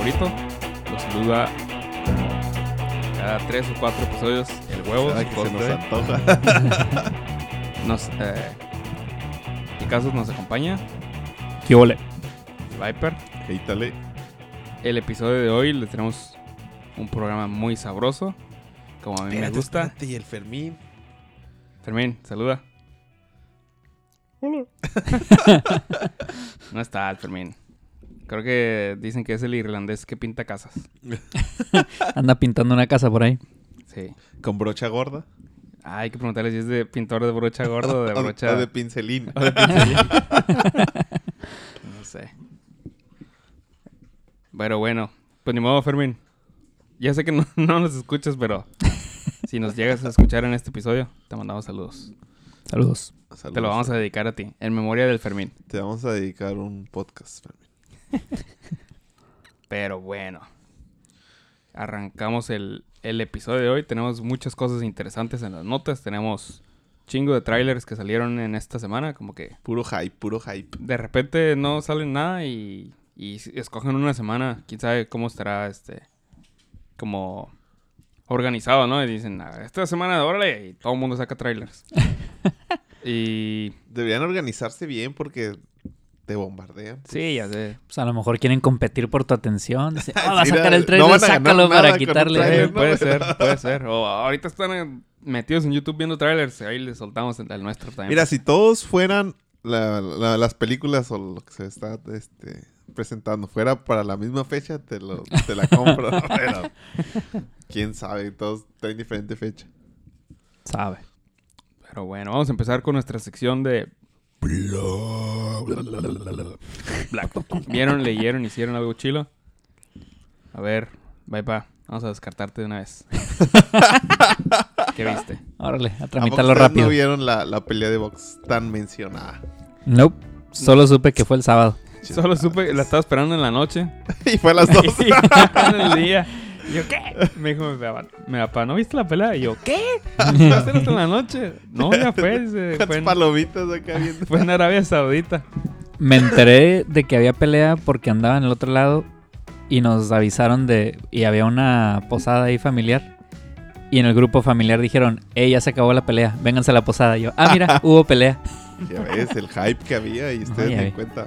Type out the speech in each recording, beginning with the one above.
Favorito. Los saluda cada tres o cuatro episodios el huevo. Su que se nos antoja. Nos, eh, casos nos acompaña ¿Qué ole? Viper. El episodio de hoy les tenemos un programa muy sabroso, como a mí me gusta. espérate, Y el Fermín. Fermín, saluda. no está el Fermín. Creo que dicen que es el irlandés que pinta casas. Anda pintando una casa por ahí. Sí. Con brocha gorda. Ah, hay que preguntarle si es de pintor de brocha gorda o de brocha o de pincelín. o de pincelín. no sé. Pero bueno, pues ni modo, Fermín. Ya sé que no, no nos escuchas, pero si nos llegas a escuchar en este episodio, te mandamos saludos. Saludos. Saludos. Te lo vamos a dedicar a ti, en memoria del Fermín. Te vamos a dedicar un podcast, Fermín. Pero bueno, arrancamos el, el episodio de hoy. Tenemos muchas cosas interesantes en las notas. Tenemos chingo de trailers que salieron en esta semana. Como que Puro hype, puro hype. de repente no salen nada y, y escogen una semana. Quién sabe cómo estará este. Como organizado, ¿no? Y dicen, "Ah, esta semana, órale, y todo el mundo saca trailers. y Deberían organizarse bien porque te bombardean. sí, ya sé. Pues a lo mejor quieren competir por tu atención. Dicen, "Ah, va a sacar no, el no trailer, ganar sácalo para quitarle. tráiler, Sí, ¿no? puede ser, puede ser. O ahorita están eh, metidos en YouTube viendo trailers. Ahí les soltamos el, el nuestro también. Mira, si todos fueran la- la- las películas o lo que se está este, presentando fuera para la misma fecha, te, lo, te la compro. Pero quién sabe, todos traen diferente fecha. Sabe. Pero bueno, vamos a empezar con nuestra sección de Black. ¿Vieron, leyeron, hicieron algo chilo? A ver, bye pa. Vamos a descartarte de una vez. ¿Qué viste? Órale, a ¿A tramitarlo ustedes rápido. no vieron la, la pelea de box tan mencionada? Nope. Solo supe que fue el sábado. Solo supe, la estaba esperando en la noche. y fue a las dos. Y en el día. Y yo, ¿qué? Me dijo mi papá, mi papá, ¿no viste la pelea? Y yo, ¿qué? ¿Va a hasta en la noche? No, ya fue. Las fue, en, palomitas acá viendo. fue en Arabia Saudita. Me enteré de que había pelea porque andaba en el otro lado y nos avisaron de... Y había una posada ahí familiar. Y en el grupo familiar dijeron, ¡Ey, ya se acabó la pelea! Vénganse a la posada. Y yo, ¡Ah, mira! hubo pelea. Ya ves, el hype que había y ustedes Ay, me ay. cuenta.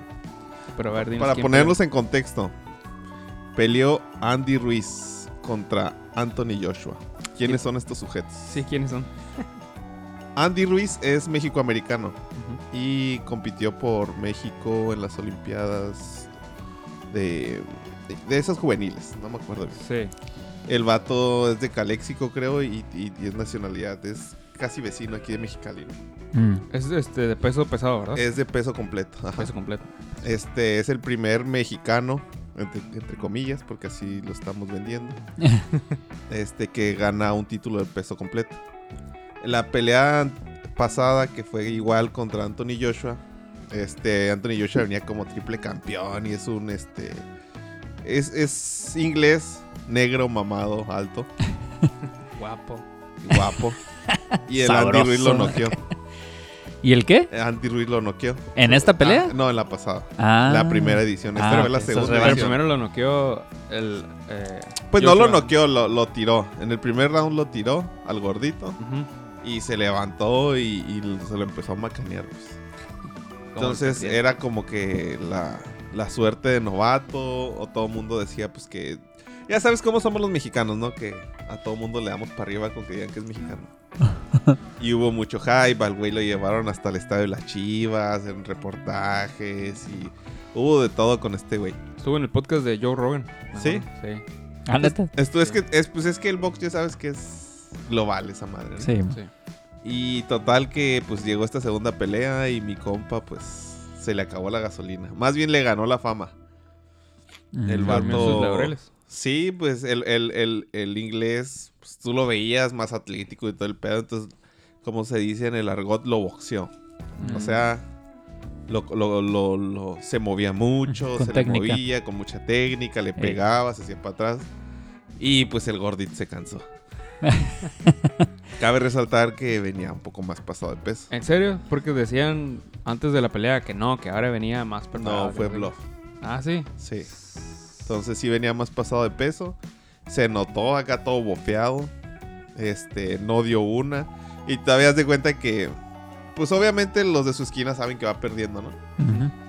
Pero a ver, dinos Para ponerlos en contexto, peleó Andy Ruiz contra Anthony Joshua. ¿Quiénes son estos sujetos? Sí, ¿quiénes son? Andy Ruiz es mexicoamericano Ujú. y compitió por México en las Olimpiadas de, de, de esas juveniles, no me acuerdo bien. Sí. El vato es de Caléxico, creo, y, y- y es nacionalidad, es casi vecino aquí de Mexicali. ¿no? Mm. Es este, de peso pesado, ¿verdad? Es de peso completo. ajá. peso completo. Este es el primer mexicano, entre, entre comillas, porque así lo estamos vendiendo, este que gana un título de peso completo. La pelea pasada, que fue igual contra Anthony Joshua, este Anthony Joshua venía como triple campeón y es un este es, es inglés, negro, mamado, alto, Guapo. guapo. Y el Andy Sabroso. Ruiz lo noqueó. ¿Y el qué? Andy Ruiz lo noqueó. ¿En esta pelea? Ah, no, en la pasada. Ah. La primera edición. Esta Ah, fue la ok, esa es segunda Pero edición. primero lo noqueó el. eh, Pues no lo noqueó, lo, lo tiró. En el primer round lo tiró al gordito Ujú. y se levantó y, y se lo empezó a macanear. pues. Entonces era como que la, la suerte de novato o todo el mundo decía pues que... Ya sabes cómo somos los mexicanos, ¿no? Que a todo mundo le damos para arriba con que digan que es mexicano. y hubo mucho hype, al güey lo llevaron hasta el estadio de las Chivas, en reportajes y hubo de todo con este güey. Estuvo en el podcast de Joe Rogan. ¿Sí? Sí. Ah, ¿neta? Esto es que es, pues es que el box ya sabes que es global esa madre. ¿no? Sí. Sí. Y total que pues llegó esta segunda pelea y mi compa pues se le acabó la gasolina. Más bien le ganó la fama. El Mm. vato- Sí, pues el, el, el, el inglés, pues, tú lo veías más atlético y todo el pedo. Entonces, como se dice en el argot, lo boxeó. O Mm. sea, lo, lo- lo- lo- se movía mucho, Con se técnica. le movía con mucha técnica, le pegaba, se hacía para atrás. Y pues el gordito se cansó. Cabe resaltar que venía un poco más pasado de peso. ¿En serio? Porque decían antes de la pelea que no, que ahora venía más preparado. No, fue bluff. Ah, sí. Sí. Entonces sí venía más pasado de peso. Se notó acá todo bofeado. Este, no dio una. Y todavía das de cuenta que, pues obviamente los de su esquina saben que va perdiendo, ¿no?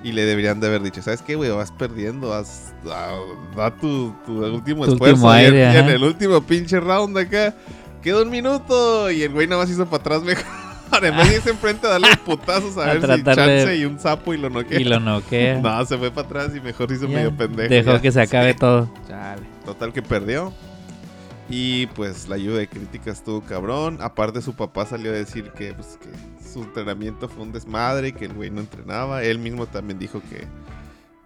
Y le deberían de haber dicho, ¿sabes qué, güey? Vas perdiendo, haz, da, tu, tu último Tu esfuerzo. último y, en- y el último pinche round acá, queda un minuto. Y el güey nada más hizo para atrás mejor. En vez de irse enfrente a darle putazos a, A ver si tratar de- chance y un sapo y lo noquea. Y lo noquea. No, se fue para atrás y mejor hizo medio pendejo. Dejó ya. que se acabe todo. Chale. Total que perdió. Y pues la ayuda de crítica estuvo cabrón. Aparte su papá salió a decir que, pues, que su entrenamiento fue un desmadre, que el güey no entrenaba. Él mismo también dijo que,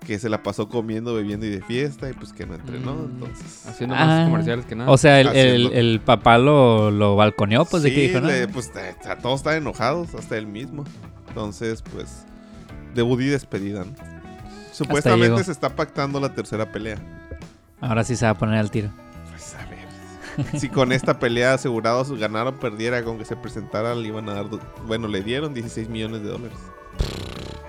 que se la pasó comiendo, bebiendo y de fiesta y pues que no entrenó. Mm, Entonces... Haciendo Ah. más comerciales que nada. O sea, el, el, Haciendo- el papá lo, lo balconeó, pues, de que Sí, dijo, ¿no? le- pues a todos están enojados, hasta él mismo. Entonces, pues, debut y despedida. ¿no? Supuestamente se está pactando la tercera pelea. Ahora sí se va a poner al tiro. Pues a ver. si con esta pelea asegurados ganara o perdiera, con que se presentara, le iban a dar. Bueno, le dieron 16 millones de dólares.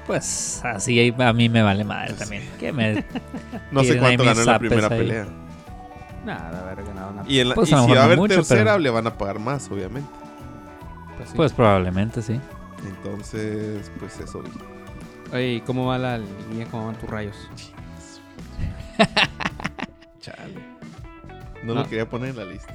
Pues así a mí me vale madre Pues también. Que me... No sé cuánto ganó en la primera ahí. pelea. Nada, haber ganado nada. Y, en la- Pues y si va a haber mucho, tercera, pero- le van a pagar más, obviamente. Pues, sí. Pues probablemente sí. Entonces, pues eso. Oye, ¿y ¿cómo va la línea? ¿Cómo van tus rayos? Chale. No, No. lo quería poner en la lista.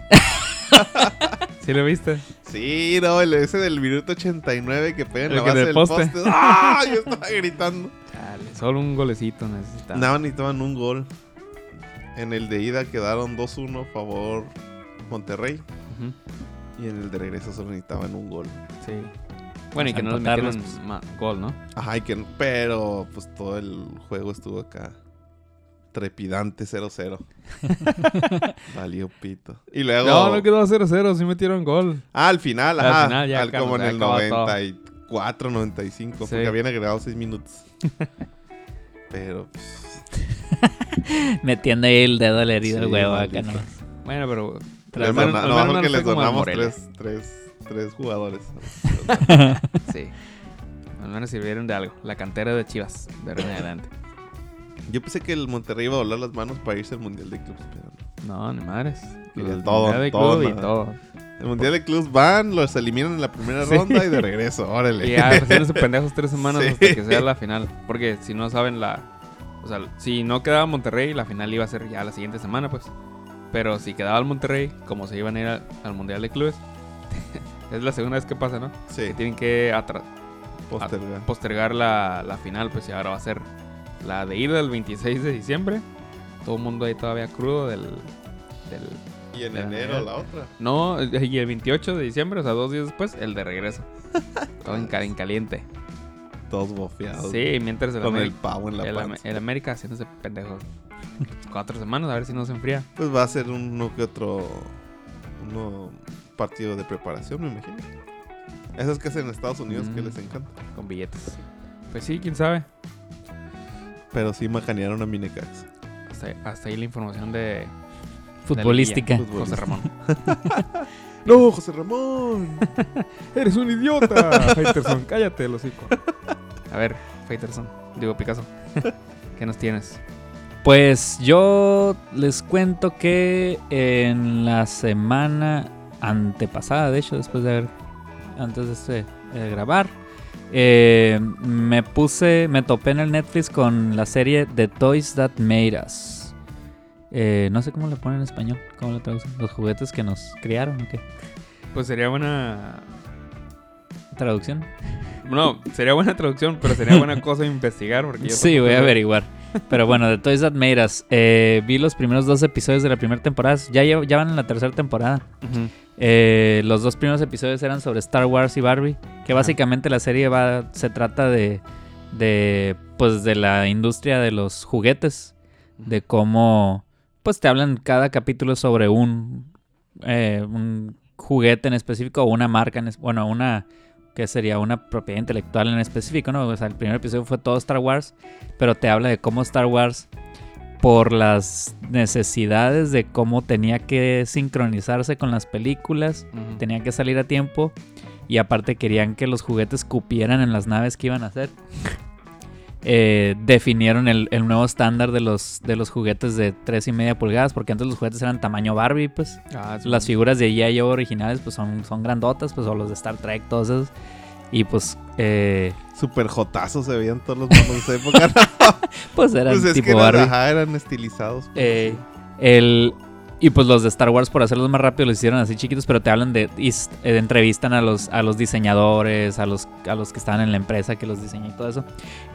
¿Sí lo viste? Sí, no, el ese del minuto 89 que pega en El la base del poste. poste. ¡Ah! Yo estaba gritando. Chale, solo un golecito necesitaba. Nada, necesitaban un gol. En el de ida quedaron 2-1 favor Monterrey. Y en el de regreso solo necesitaban un gol. Sí. Bueno, y Pues que no le metieron ma- gol, ¿no? Ajá, y que, pero pues todo el juego estuvo acá. Trepidante 0-0. Valió pito. Y luego. No, no quedó 0-0, sí metieron gol. Ah, al final, Al ajá. final ya al- como en el acabó todo. 94, 95. Sí. Porque habían agregado 6 minutos. pero. pues, Metiendo ahí el dedo herida Sí, del huevo acá. ¿no? Bueno, pero... les al no, no les fue como al donamos tres, tres, tres jugadores. Sí. Al menos sirvieron de algo. La cantera de Chivas. De adelante. Yo pensé que el Monterrey iba a volar las manos para irse al Mundial de Clubs, pero no. No, ni madres. De todo, Mundial de todo, club y todo. El Mundial de Clubs van, los eliminan en la primera Sí. ronda y de regreso, órale. Y ya, haciéndose pendejos tres semanas Sí. hasta que sea la final. Porque si no saben la... O sea, si no quedaba Monterrey, la final iba a ser ya la siguiente semana, pues. Pero si quedaba el Monterrey, como se iban a ir al, al Mundial de Clubes, es la segunda vez que pasa, ¿no? Sí, Que tienen que postergar. postergar la, la final, pues y ahora va a ser la de ida el 26 de diciembre. Todo el mundo ahí todavía crudo del... del Y en de enero la otra. no, y el 28 de diciembre, o sea, dos días después, el de regreso. Todo en, en caliente. Todos bofeados. Sí, mientras el, Con el pavo en la el, panza. el América haciéndose pendejo. Cuatro semanas, a ver si no se enfría. Pues va a ser uno que otro uno partido de preparación, me imagino. Esos que hacen en Estados Unidos que Mm. les encanta. Con billetes. Pues sí, quién sabe. Pero sí macanearon a Minecax. Hasta, hasta ahí la información de Futbolística. de José Ramón. ¡No, José Ramón! Eres un idiota, Faiterson. Cállate, los hocico. A ver, Faiterson. Digo, Picasso. ¿Qué nos tienes? Pues yo les cuento que en la semana antepasada, de hecho, después de haber, antes de este, eh, grabar, eh, me puse, me topé en el Netflix con la serie The Toys That Made Us. Eh, no sé cómo le ponen en español, cómo le traducen, los juguetes que nos criaron o qué. Pues sería buena. Traducción. No, sería buena traducción, pero sería buena cosa investigar. Porque yo Sí, voy a averiguar. Pero bueno, The Toys That Made Us. eh, vi los primeros dos episodios de la primera temporada. Ya, ya van en la tercera temporada. Eh, los dos primeros episodios eran sobre Star Wars y Barbie. Que básicamente la serie va, se trata de, de pues de la industria de los juguetes, de cómo pues te hablan cada capítulo sobre un, eh, un juguete en específico o una marca, en bueno, una que sería una propiedad intelectual en específico, ¿no? O sea, el primer episodio fue todo Star Wars, pero te habla de cómo Star Wars por las necesidades de cómo tenía que sincronizarse con las películas, Ujú. tenía que salir a tiempo y aparte querían que los juguetes cupieran en las naves que iban a hacer. Eh, definieron el, el nuevo estándar de los, de los juguetes de 3 y media pulgadas, porque antes los juguetes eran tamaño Barbie, pues. Ah, sí. Las figuras de G.I. Originales pues son, son grandotas, pues, o los de Star Trek, todos esos. Y pues, eh, Super jotazos se veían todos los monos de esa época. pues eran pues es tipo que eran, Barbie. ajá, eran estilizados. pues, Eh, el, y pues los de Star Wars, por hacerlos más rápido, los hicieron así chiquitos, pero te hablan de, eh, entrevistan a los, a los diseñadores, a los, a los que estaban en la empresa que los diseñó y todo eso.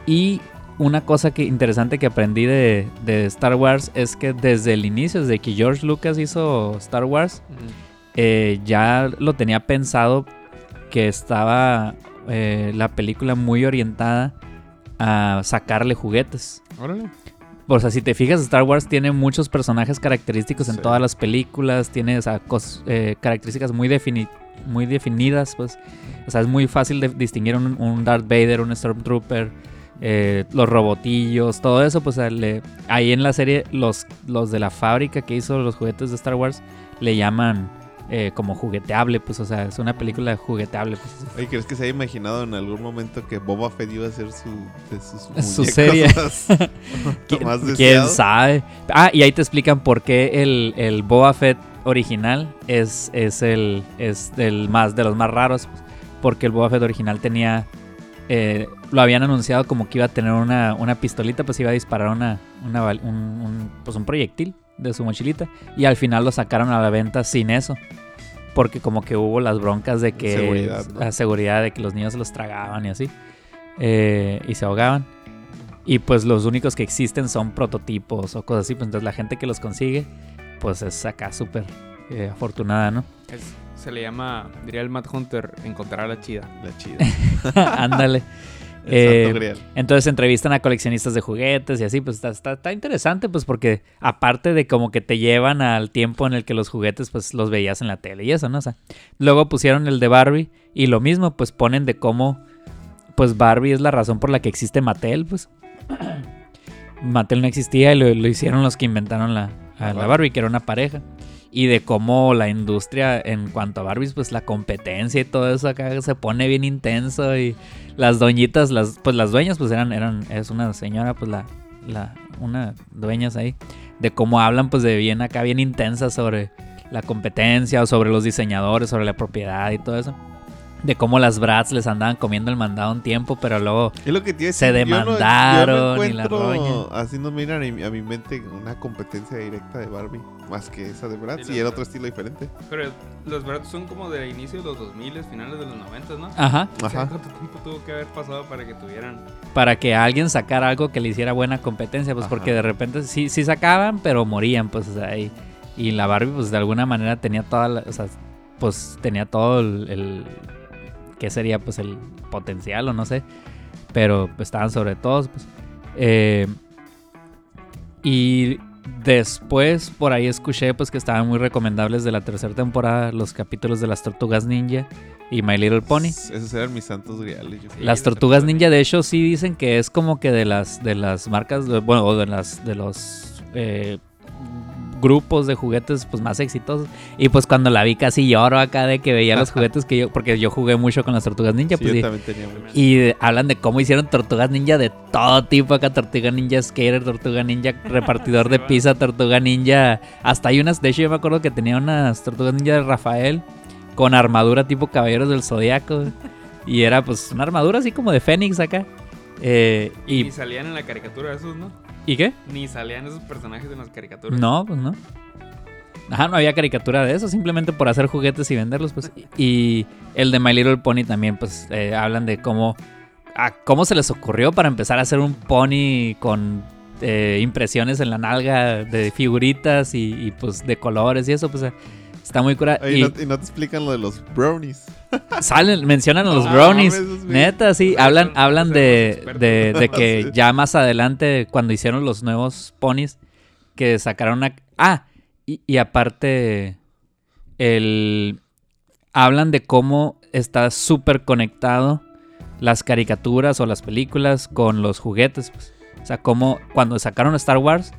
Y una cosa que, interesante que aprendí de, de Star Wars es que desde el inicio, desde que George Lucas hizo Star Wars, eh, ya lo tenía pensado que estaba eh, la película muy orientada a sacarle juguetes. Órale. O sea, si te fijas, Star Wars tiene muchos personajes característicos en Sí. todas las películas, tiene o sea, cos- eh, características muy, defini- muy definidas, pues. O sea, es muy fácil de distinguir un, un Darth Vader, un Stormtrooper, eh, los robotillos, todo eso, pues le- ahí en la serie los, los de la fábrica que hizo los juguetes de Star Wars le llaman eh, como jugueteable, pues, o sea, es una película jugueteable, pues. Oye, ¿crees que se haya imaginado en algún momento que Boba Fett iba a ser su, de sus Su serie. Más, ¿Quién, más quién deseado? sabe? Ah, y ahí te explican por qué el, el Boba Fett original es, es el es del más de los más raros. pues, Porque el Boba Fett original tenía. eh, lo habían anunciado como que iba a tener una, una pistolita, pues iba a disparar una, una bal- un, un- pues un proyectil de su mochilita. Y al final lo sacaron a la venta sin eso. Porque como que hubo las broncas de que... Seguridad, ¿no? La seguridad de que los niños se los tragaban y así. eh, y se ahogaban. Y pues los únicos que existen son prototipos o cosas así. Pues entonces la gente que los consigue, pues es acá súper eh, afortunada, ¿no? Es- se le llama, diría el Matt Hunter, encontrar a la chida. La chida. Ándale. Eh. Entonces entrevistan a coleccionistas de juguetes y así, pues está, está, está interesante, pues porque aparte de como que te llevan al tiempo en el que los juguetes pues los veías en la tele y eso, ¿no? O sea, luego pusieron el de Barbie y lo mismo, pues ponen de cómo pues Barbie es la razón por la que existe Mattel, pues. Mattel no existía y lo, lo hicieron los que inventaron la, a la Barbie, que era una pareja. Y de cómo la industria en cuanto a Barbies, pues la competencia y todo eso acá se pone bien intenso y las doñitas, las, pues las dueñas, pues eran, eran, es una señora, pues la, la, una dueñas ahí, de cómo hablan, pues de bien acá, bien intensas sobre la competencia o sobre los diseñadores, sobre la propiedad y todo eso. De cómo las brats les andaban comiendo el mandado un tiempo, pero luego lo que se decir, yo no- yo no demandaron y la roña. Así no miran a mi, a mi mente una competencia directa de Barbie. Más que esa de Bratz. Sí, y verdad. otro estilo diferente. Pero los Bratz son como de inicio de los 2000, finales de los 90, ¿no? Ajá, O sea, Ajá. ¿Cuánto tiempo tuvo que haber pasado para que tuvieran? para que alguien sacara algo que le hiciera buena competencia, pues Ajá. porque de repente sí, sí sacaban, pero morían, pues, o sea, y, y la Barbie, pues de alguna manera tenía toda la, o sea, pues tenía todo el, el ¿qué sería? Pues el potencial o no sé, pero pues, estaban sobre todos, pues. Eh, y después por ahí escuché pues que estaban muy recomendables de la tercera temporada los capítulos de las Tortugas Ninja y My Little Pony. Esos eran mis santos creo. Las tortugas ninja, de hecho, sí dicen que es como que de las de las marcas, bueno, o de las de los eh, grupos de juguetes pues más exitosos. Y pues cuando la vi casi lloro acá de que veía los juguetes que yo, porque yo jugué mucho con las tortugas ninja, Sí, pues yo y, también tenía y de- hablan de cómo hicieron tortugas ninja de todo tipo acá, tortuga ninja skater, tortuga ninja repartidor de va. pizza, tortuga ninja, hasta hay unas, de hecho yo me acuerdo que tenía unas tortugas ninja de Rafael con armadura tipo caballeros del zodiaco y era pues una armadura así como de Fénix acá. Eh, Y, salían en la caricatura esos, ¿no? ¿Y qué? Ni salían esos personajes en las caricaturas. No, pues no. Ajá, no había caricatura de eso, simplemente por hacer juguetes y venderlos, pues. Y el de My Little Pony también, pues, eh, hablan de cómo, a cómo se les ocurrió para empezar a hacer un pony con eh, impresiones en la nalga de figuritas y, y, pues de colores y eso, pues. Está muy cura. Oye, y no, y no te explican lo de los brownies. salen, mencionan a los Ah, brownies. mames. Neta, sí. Hablan, hablan de, de, de que Sí. ya más adelante, cuando hicieron los nuevos ponies, que sacaron una... Ah, y, y aparte, el... Hablan de cómo está súper conectado las caricaturas o las películas con los juguetes. pues. O sea, como cuando sacaron Star Wars,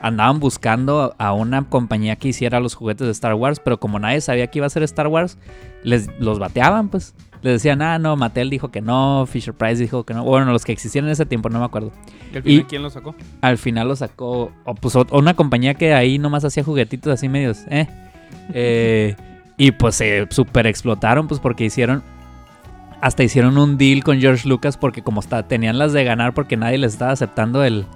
andaban buscando a una compañía que hiciera los juguetes de Star Wars, pero como nadie sabía que iba a ser Star Wars, les los bateaban, pues. Les decían, ah, no, Mattel dijo que no, Fisher Price dijo que no. Bueno, los que existían en ese tiempo, no me acuerdo. ¿Y al final Y- quién lo sacó? Al final lo sacó, o pues o- una compañía que ahí nomás hacía juguetitos así medios, eh. Eh, y pues se super explotaron, pues porque hicieron, hasta hicieron un deal con George Lucas porque como está, tenían las de ganar porque nadie les estaba aceptando el,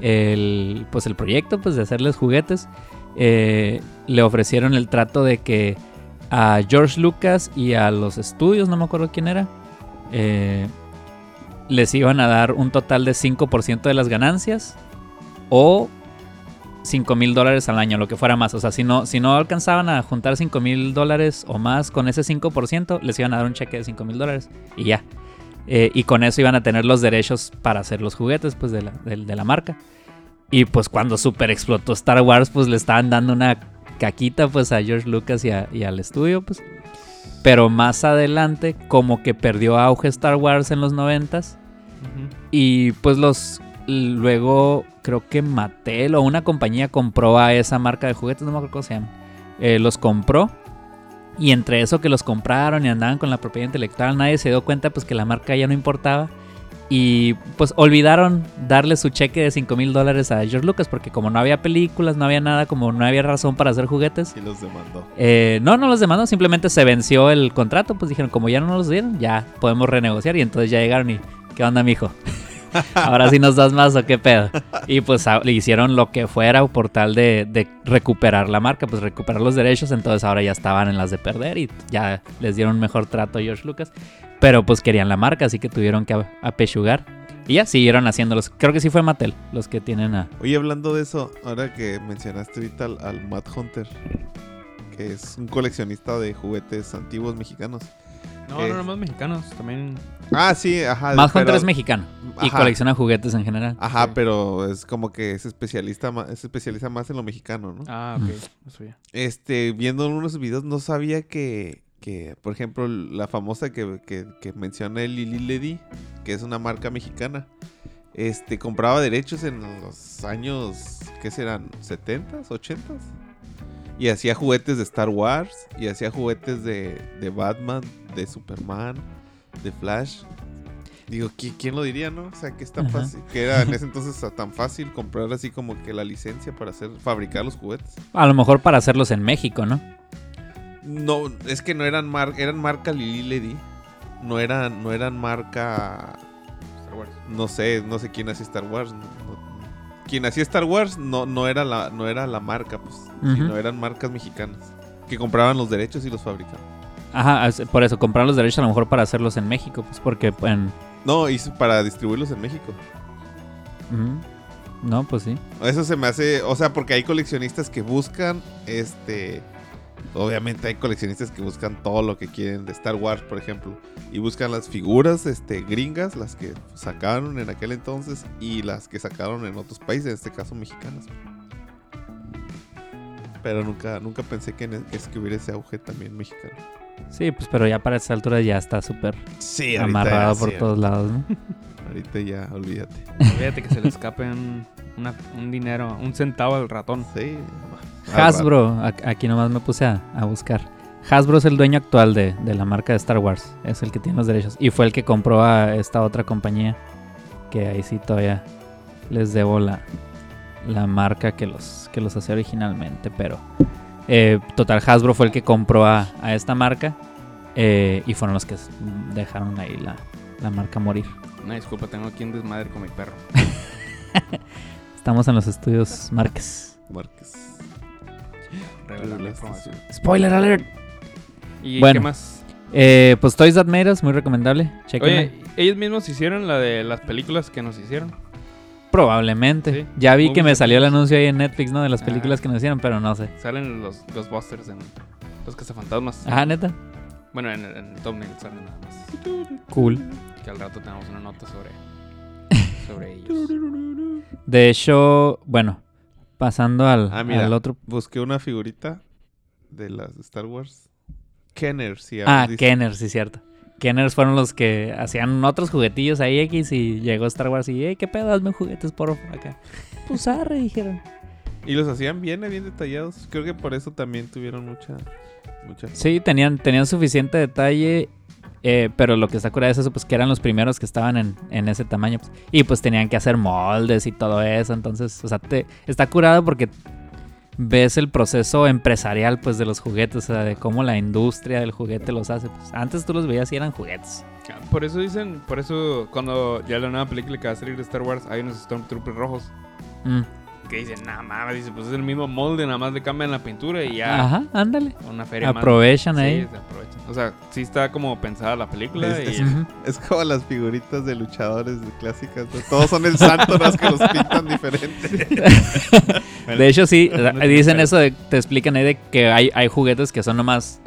el, pues el proyecto, pues de hacerles juguetes. eh, le ofrecieron el trato de que a George Lucas y a los estudios, no me acuerdo quién era, eh, les iban a dar un total de 5% de las ganancias o 5 mil dólares al año, lo que fuera más. O sea, si no, si no alcanzaban a juntar 5 mil dólares o más con ese 5%, les iban a dar un cheque de 5 mil dólares y ya. Eh, y con eso iban a tener los derechos para hacer los juguetes pues, de, la, de- de la marca. Y pues cuando super explotó Star Wars, pues le estaban dando una caquita pues a George Lucas y, a- y al estudio, pues. Pero más adelante, como que perdió auge Star Wars en los noventas. Y pues los luego creo que Mattel o una compañía compró a esa marca de juguetes, no me acuerdo cómo se llama. Eh, los compró. Y entre eso que los compraron y andaban con la propiedad intelectual, nadie se dio cuenta pues que la marca ya no importaba. Y pues olvidaron darle su cheque de 5 mil dólares a George Lucas porque como no había películas, no había nada, como no había razón para hacer juguetes. Y los demandó. Eh, no, no los demandó, simplemente se venció el contrato, pues dijeron, como ya no nos los dieron, ya podemos renegociar y entonces ya llegaron y, ¿qué onda, mijo? Ahora sí nos das más o qué pedo. Y pues a- le hicieron lo que fuera por tal de, recuperar la marca, pues recuperar los derechos, entonces ahora ya estaban en las de perder y ya les dieron mejor trato a George Lucas, pero pues querían la marca, así que tuvieron que apechugar. Y ya siguieron haciéndolos. Creo que sí fue Mattel los que tienen a... Oye, hablando de eso, ahora que mencionaste ahorita al Matt Hunter, que es un coleccionista de juguetes antiguos mexicanos. No, Eh. no, nomás mexicanos. También. Ah, sí, ajá. Pero- Hunter es mexicano y colecciona juguetes en general. Ajá, Sí. pero es como que es especialista, ma- es especialista más en lo mexicano, ¿no? Ah, ok. Eso ya. Este, viendo unos videos, no sabía que, que por ejemplo, la famosa que, que, que Lili Ledy, que es una marca mexicana, este, compraba derechos en los años, ¿qué serán? ¿70s? ¿80s? Y hacía juguetes de Star Wars, y hacía juguetes de, de Batman, de Superman, de Flash. Digo, ¿qui- ¿quién lo diría, no? O sea, que es tan Ajá. fácil, que era en ese entonces tan fácil comprar así como que la licencia para hacer, fabricar los juguetes. A lo mejor para hacerlos en México, ¿no? No, es que no eran mar eran marca Lili Ledy. No eran, no eran marca. Star Wars. No sé, no sé quién hacía Star Wars. no- no- quien hacía Star Wars no, no era la, no era la marca, pues. Ujú. Sino eran marcas mexicanas. Que compraban los derechos y los fabricaban. Ajá, por eso, comprar los derechos a lo mejor para hacerlos en México, pues porque en... No, y para distribuirlos en México. No, pues sí. Eso se me hace. O sea, porque hay coleccionistas que buscan. Este. Obviamente hay coleccionistas que buscan todo lo que quieren de Star Wars, por ejemplo. Y buscan las figuras este, gringas, las que sacaron en aquel entonces. Y las que sacaron en otros países, en este caso mexicanas. Pero nunca, nunca pensé que, en- que hubiera ese auge también mexicano. Sí, pues pero ya para esa altura ya está súper Sí, amarrado por todos lados, ¿no? Ahorita ya, olvídate. Fíjate que se le escape un, una- un dinero, un centavo al ratón. Sí. Hasbro, a- aquí nomás me puse a, a buscar. Hasbro es el dueño actual de, de la marca de Star Wars. Es el que tiene los derechos. Y fue el que compró a esta otra compañía. Que ahí sí todavía les debo la, la marca que los, que los hacía originalmente. Pero eh, total, Hasbro fue el que compró a, a esta marca. eh, y fueron los que dejaron ahí la, la marca morir. Una disculpa, tengo aquí un desmadre con mi perro. Estamos en los estudios Márquez. Márquez. Revelar la Revelaste, información. Spoiler alert. ¿Y Bueno. qué más? Eh, pues Toys That Made Us, muy recomendable. Chequenla. Oye, ellos mismos hicieron la de las películas que nos hicieron. Probablemente. Sí. Ya vi que me salió el anuncio ahí en Netflix, ¿no? De las Ah. películas que nos hicieron, pero no sé. Salen los Ghostbusters en, Los cazafantasmas. Ah, neta. Bueno, en, en el thumbnail sale nada más. Cool. Que al rato tenemos una nota sobre, sobre ellos. De hecho, bueno, pasando al, Ah, mira. al otro. Busqué una figurita de las de Star Wars. Kenner, sí. ah, Ah, dice. Kenners, sí, cierto. Kenners fueron los que hacían otros juguetillos ahí X y llegó Star Wars y, hey, ¿qué pedo? Hazme juguetes por acá. Pues arre, dijeron. Y los hacían bien, eh, bien detallados. Creo que por eso también tuvieron mucha. mucha... Sí, tenían, tenían suficiente detalle, eh, pero lo que está curado es eso, pues que eran los primeros que estaban en, en ese tamaño. pues, y pues tenían que hacer moldes y todo eso. Entonces, o sea, te, está curado porque ves el proceso empresarial pues de los juguetes, o sea, de cómo la industria del juguete los hace. Pues, antes tú los veías y eran juguetes. Por eso dicen, por eso cuando ya la nueva película que va a salir de Star Wars hay unos Stormtroopers rojos. Mm. Que dicen, nada mames, dice, pues es el mismo molde, nada más le cambian la pintura y ya. Ajá, ándale. Una feria más. Aprovechan Sí, ahí. se aprovechan. O sea, sí está como pensada la película Es- y... Es como las figuritas de luchadores de clásicas. ¿no? Todos son el santo, más que los pintan diferente. De hecho, sí, dicen eso, de, te explican ahí de que hay, hay juguetes que son nomás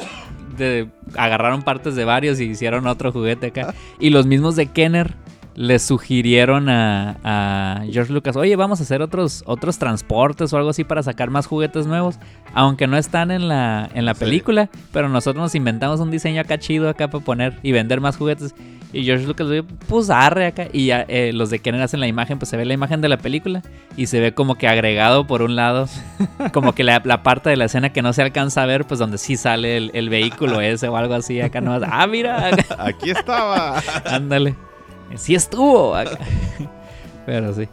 de agarraron partes de varios y hicieron otro juguete acá. Y los mismos de Kenner le sugirieron a, a George Lucas, oye, vamos a hacer otros, otros transportes o algo así para sacar más juguetes nuevos, aunque no están en la, en la Sí. película, pero nosotros nos inventamos un diseño acá chido acá para poner y vender más juguetes. Y George Lucas, oye, pues arre acá. Y ya, eh, los de Kenner hacen la imagen, pues se ve la imagen de la película y se ve como que agregado por un lado, como que la, la parte de la escena que no se alcanza a ver, pues donde sí sale el, el vehículo ese o algo así. Acá no ah, mira, acá. Aquí estaba. Ándale. Sí estuvo. acá. Pero sí.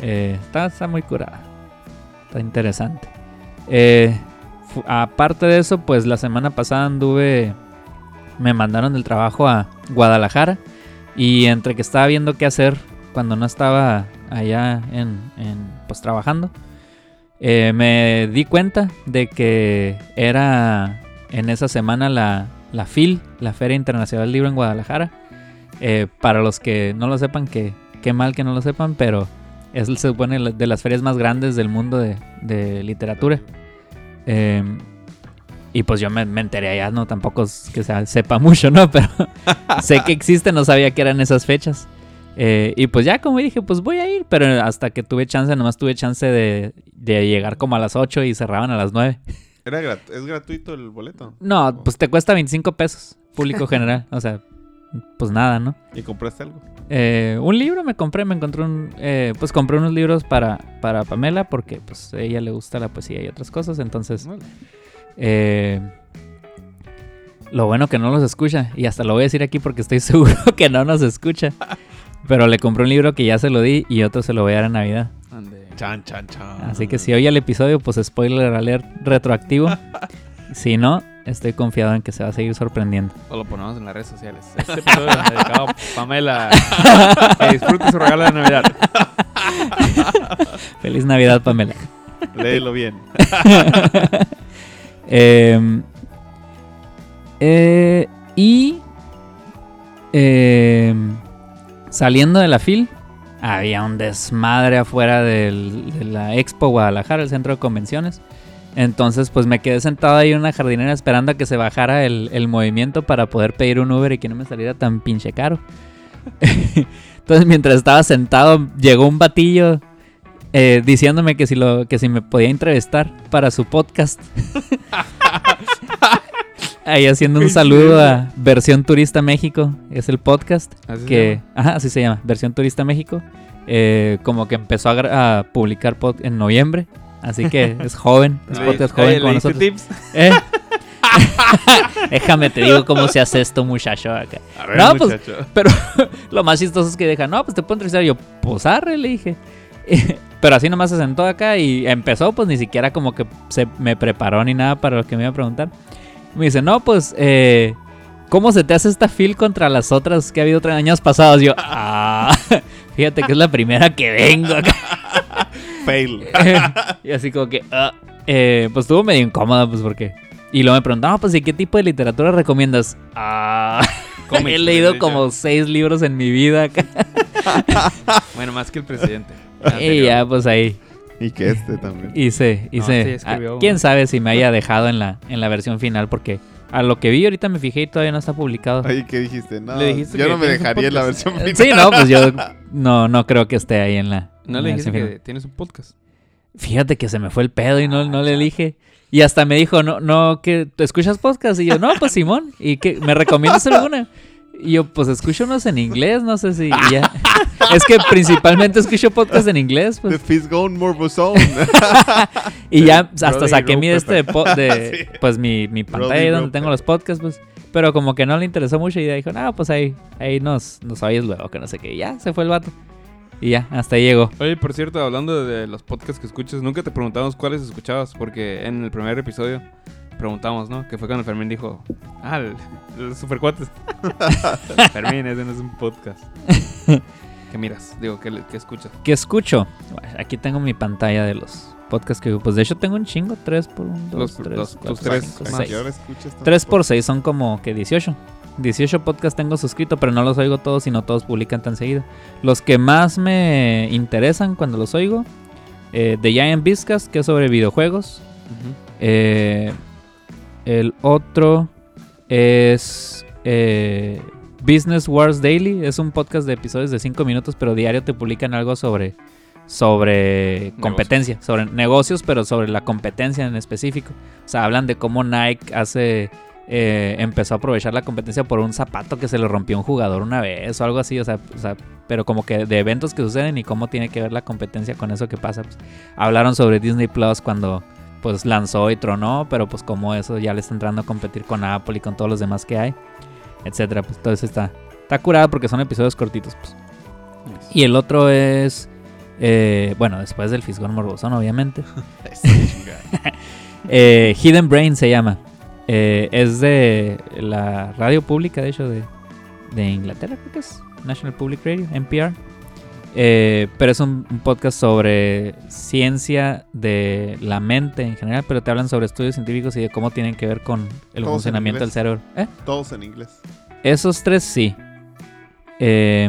Eh, está, muy curada. Está interesante. Eh, aparte de eso, pues la semana pasada anduve. Me mandaron del trabajo a Guadalajara. Y entre que estaba viendo qué hacer cuando no estaba allá en, en, pues trabajando, eh, me di cuenta de que era en esa semana la, la FIL, la Feria Internacional del Libro en Guadalajara. Eh, para los que no lo sepan, que qué mal que no lo sepan, pero es se supone de las ferias más grandes del mundo de, de literatura. Eh, y pues yo me, me enteré allá, no tampoco es que sea- sepa mucho, ¿no? Pero sé que existe, no sabía que eran esas fechas. Eh, y pues ya como dije, pues voy a ir, pero hasta que tuve chance, nomás tuve chance de, de llegar como a las 8 y cerraban a las 9. Era grat- ¿Es gratuito el boleto? No, pues te cuesta 25 pesos, público general. O sea, pues nada, ¿no? ¿Y compraste algo? Eh, un libro me compré, me encontré un... eh, pues compré unos libros para, para Pamela porque pues a ella le gusta la poesía y otras cosas, entonces... eh, lo bueno que no los escucha, y hasta lo voy a decir aquí porque estoy seguro que no nos escucha. Pero le compré un libro que ya se lo di y otro se lo voy a dar en Navidad. Ande. Chan, chan, chan. Así que si oye el episodio, pues spoiler alert retroactivo. Si no, estoy confiado en que se va a seguir sorprendiendo. O lo ponemos en las redes sociales. Este episodio es dedicado a Pamela. que disfrute su regalo de Navidad. Feliz Navidad, Pamela. Léelo bien. Eh, eh, y eh, saliendo de la FIL, había un desmadre afuera del- de la Expo Guadalajara, el centro de convenciones. Entonces, pues me quedé sentado ahí en una jardinera esperando a que se bajara el, el movimiento para poder pedir un Uber y que no me saliera tan pinche caro. Entonces, mientras estaba sentado, llegó un batillo eh, diciéndome que si, lo, que si me podía entrevistar para su podcast. Ahí haciendo un saludo a Versión Turista México, es el podcast Así que, ajá, así se llama, Versión Turista México. Eh, como que empezó a, publicar pod en noviembre, así que es joven, es podcast joven oye, como ¿le diste nosotros. tips? Eh. Déjame te digo cómo se hace esto, muchacho. Acá. A ver, No, pues. Pero lo más chistoso es que deja, no, pues te puedo entrevistar. Y yo, pues arre, le dije. Pero así nomás se sentó acá y empezó, pues ni siquiera como que se me preparó ni nada para lo que me iba a preguntar. Me dice, no, pues, eh, ¿cómo se te hace esta feel contra las otras que ha habido otros años pasados? Yo, ah, fíjate que es la primera que vengo acá. Fail. y así como que, ah, eh, pues estuvo medio incómoda, pues porque. Y luego me preguntaba, no, pues, ¿y qué tipo de literatura recomiendas? Ah, he leído de como seis libros en mi vida. Bueno, más que el presidente. Y ya, pues ahí. Y que este también. Hice, No, hice. sí, escribió ah, Quién sabe si me haya dejado en la, en la versión final, porque a lo que vi ahorita me fijé y todavía no está publicado. Ay, ¿qué dijiste? No, Le dijiste yo que no me dejaría en la versión Eh, final. Sí, no, pues yo no, no creo que esté ahí en la. No le dijiste que tienes un podcast. Fíjate que se me fue el pedo y no, no le dije. Y hasta me dijo, no, no, que ¿tú escuchas podcast? Y yo, no, pues Simón. ¿Y que ¿Me recomiendas alguna? Y yo, pues escucho unos en inglés, no sé si ya. es que principalmente escucho podcast en inglés, The pues. Fisgone Morbosone. Y ya hasta saqué mi este de, po- de pues mi, mi pantalla donde tengo los podcasts, pues. Pero como que no le interesó mucho y dijo, no, pues ahí, ahí nos, nos oyes luego, que no sé qué. Y ya, se fue el vato. Y ya, hasta ahí llegó. Oye, por cierto, hablando de los podcasts que escuchas, nunca te preguntamos cuáles escuchabas, porque en el primer episodio preguntamos, ¿no? Que fue cuando Fermín dijo, ah, el- los supercuates. Fermín, ese no es un podcast. ¿Qué miras? Digo, ¿qué, le- qué escuchas? ¿Qué escucho? Bueno, Aquí tengo mi pantalla de los podcasts que pues de hecho tengo un chingo, 3 por 1, 2, Los- 3, los- 4, tus tres 5, más. 6. ¿Qué hora escuchas tantos 3 por 6 son como que 18. 18 podcasts tengo suscrito, pero no los oigo todos y no todos publican tan seguido. Los que más me interesan cuando los oigo, eh, The Giant Biscast, que es sobre videojuegos. Eh, el otro es eh, Business Wars Daily. Es un podcast de episodios de 5 minutos, pero diario te publican algo sobre, sobre competencia, sobre negocios, pero sobre la competencia en específico. O sea, hablan de cómo Nike hace... eh, empezó a aprovechar la competencia por un zapato que se le rompió a un jugador una vez o algo así, o sea, o sea, pero como que de eventos que suceden y cómo tiene que ver la competencia con eso que pasa. pues. hablaron sobre Disney Plus cuando pues lanzó y tronó, pero pues como eso ya le está entrando a competir con Apple y con todos los demás que hay, etcétera. Pues todo eso está, está curado porque son episodios cortitos. Pues. Y el otro es, eh, bueno, después del Fisgón Morbosón, obviamente. Eh, Hidden Brain se llama. Eh, es de la radio pública, de hecho, de, de Inglaterra, creo que es. National Public Radio, NPR. Eh, pero es un, un podcast sobre ciencia de la mente en general, pero te hablan sobre estudios científicos y de cómo tienen que ver con el Todos funcionamiento del cerebro. ¿Eh? Todos en inglés. Esos tres sí. Eh,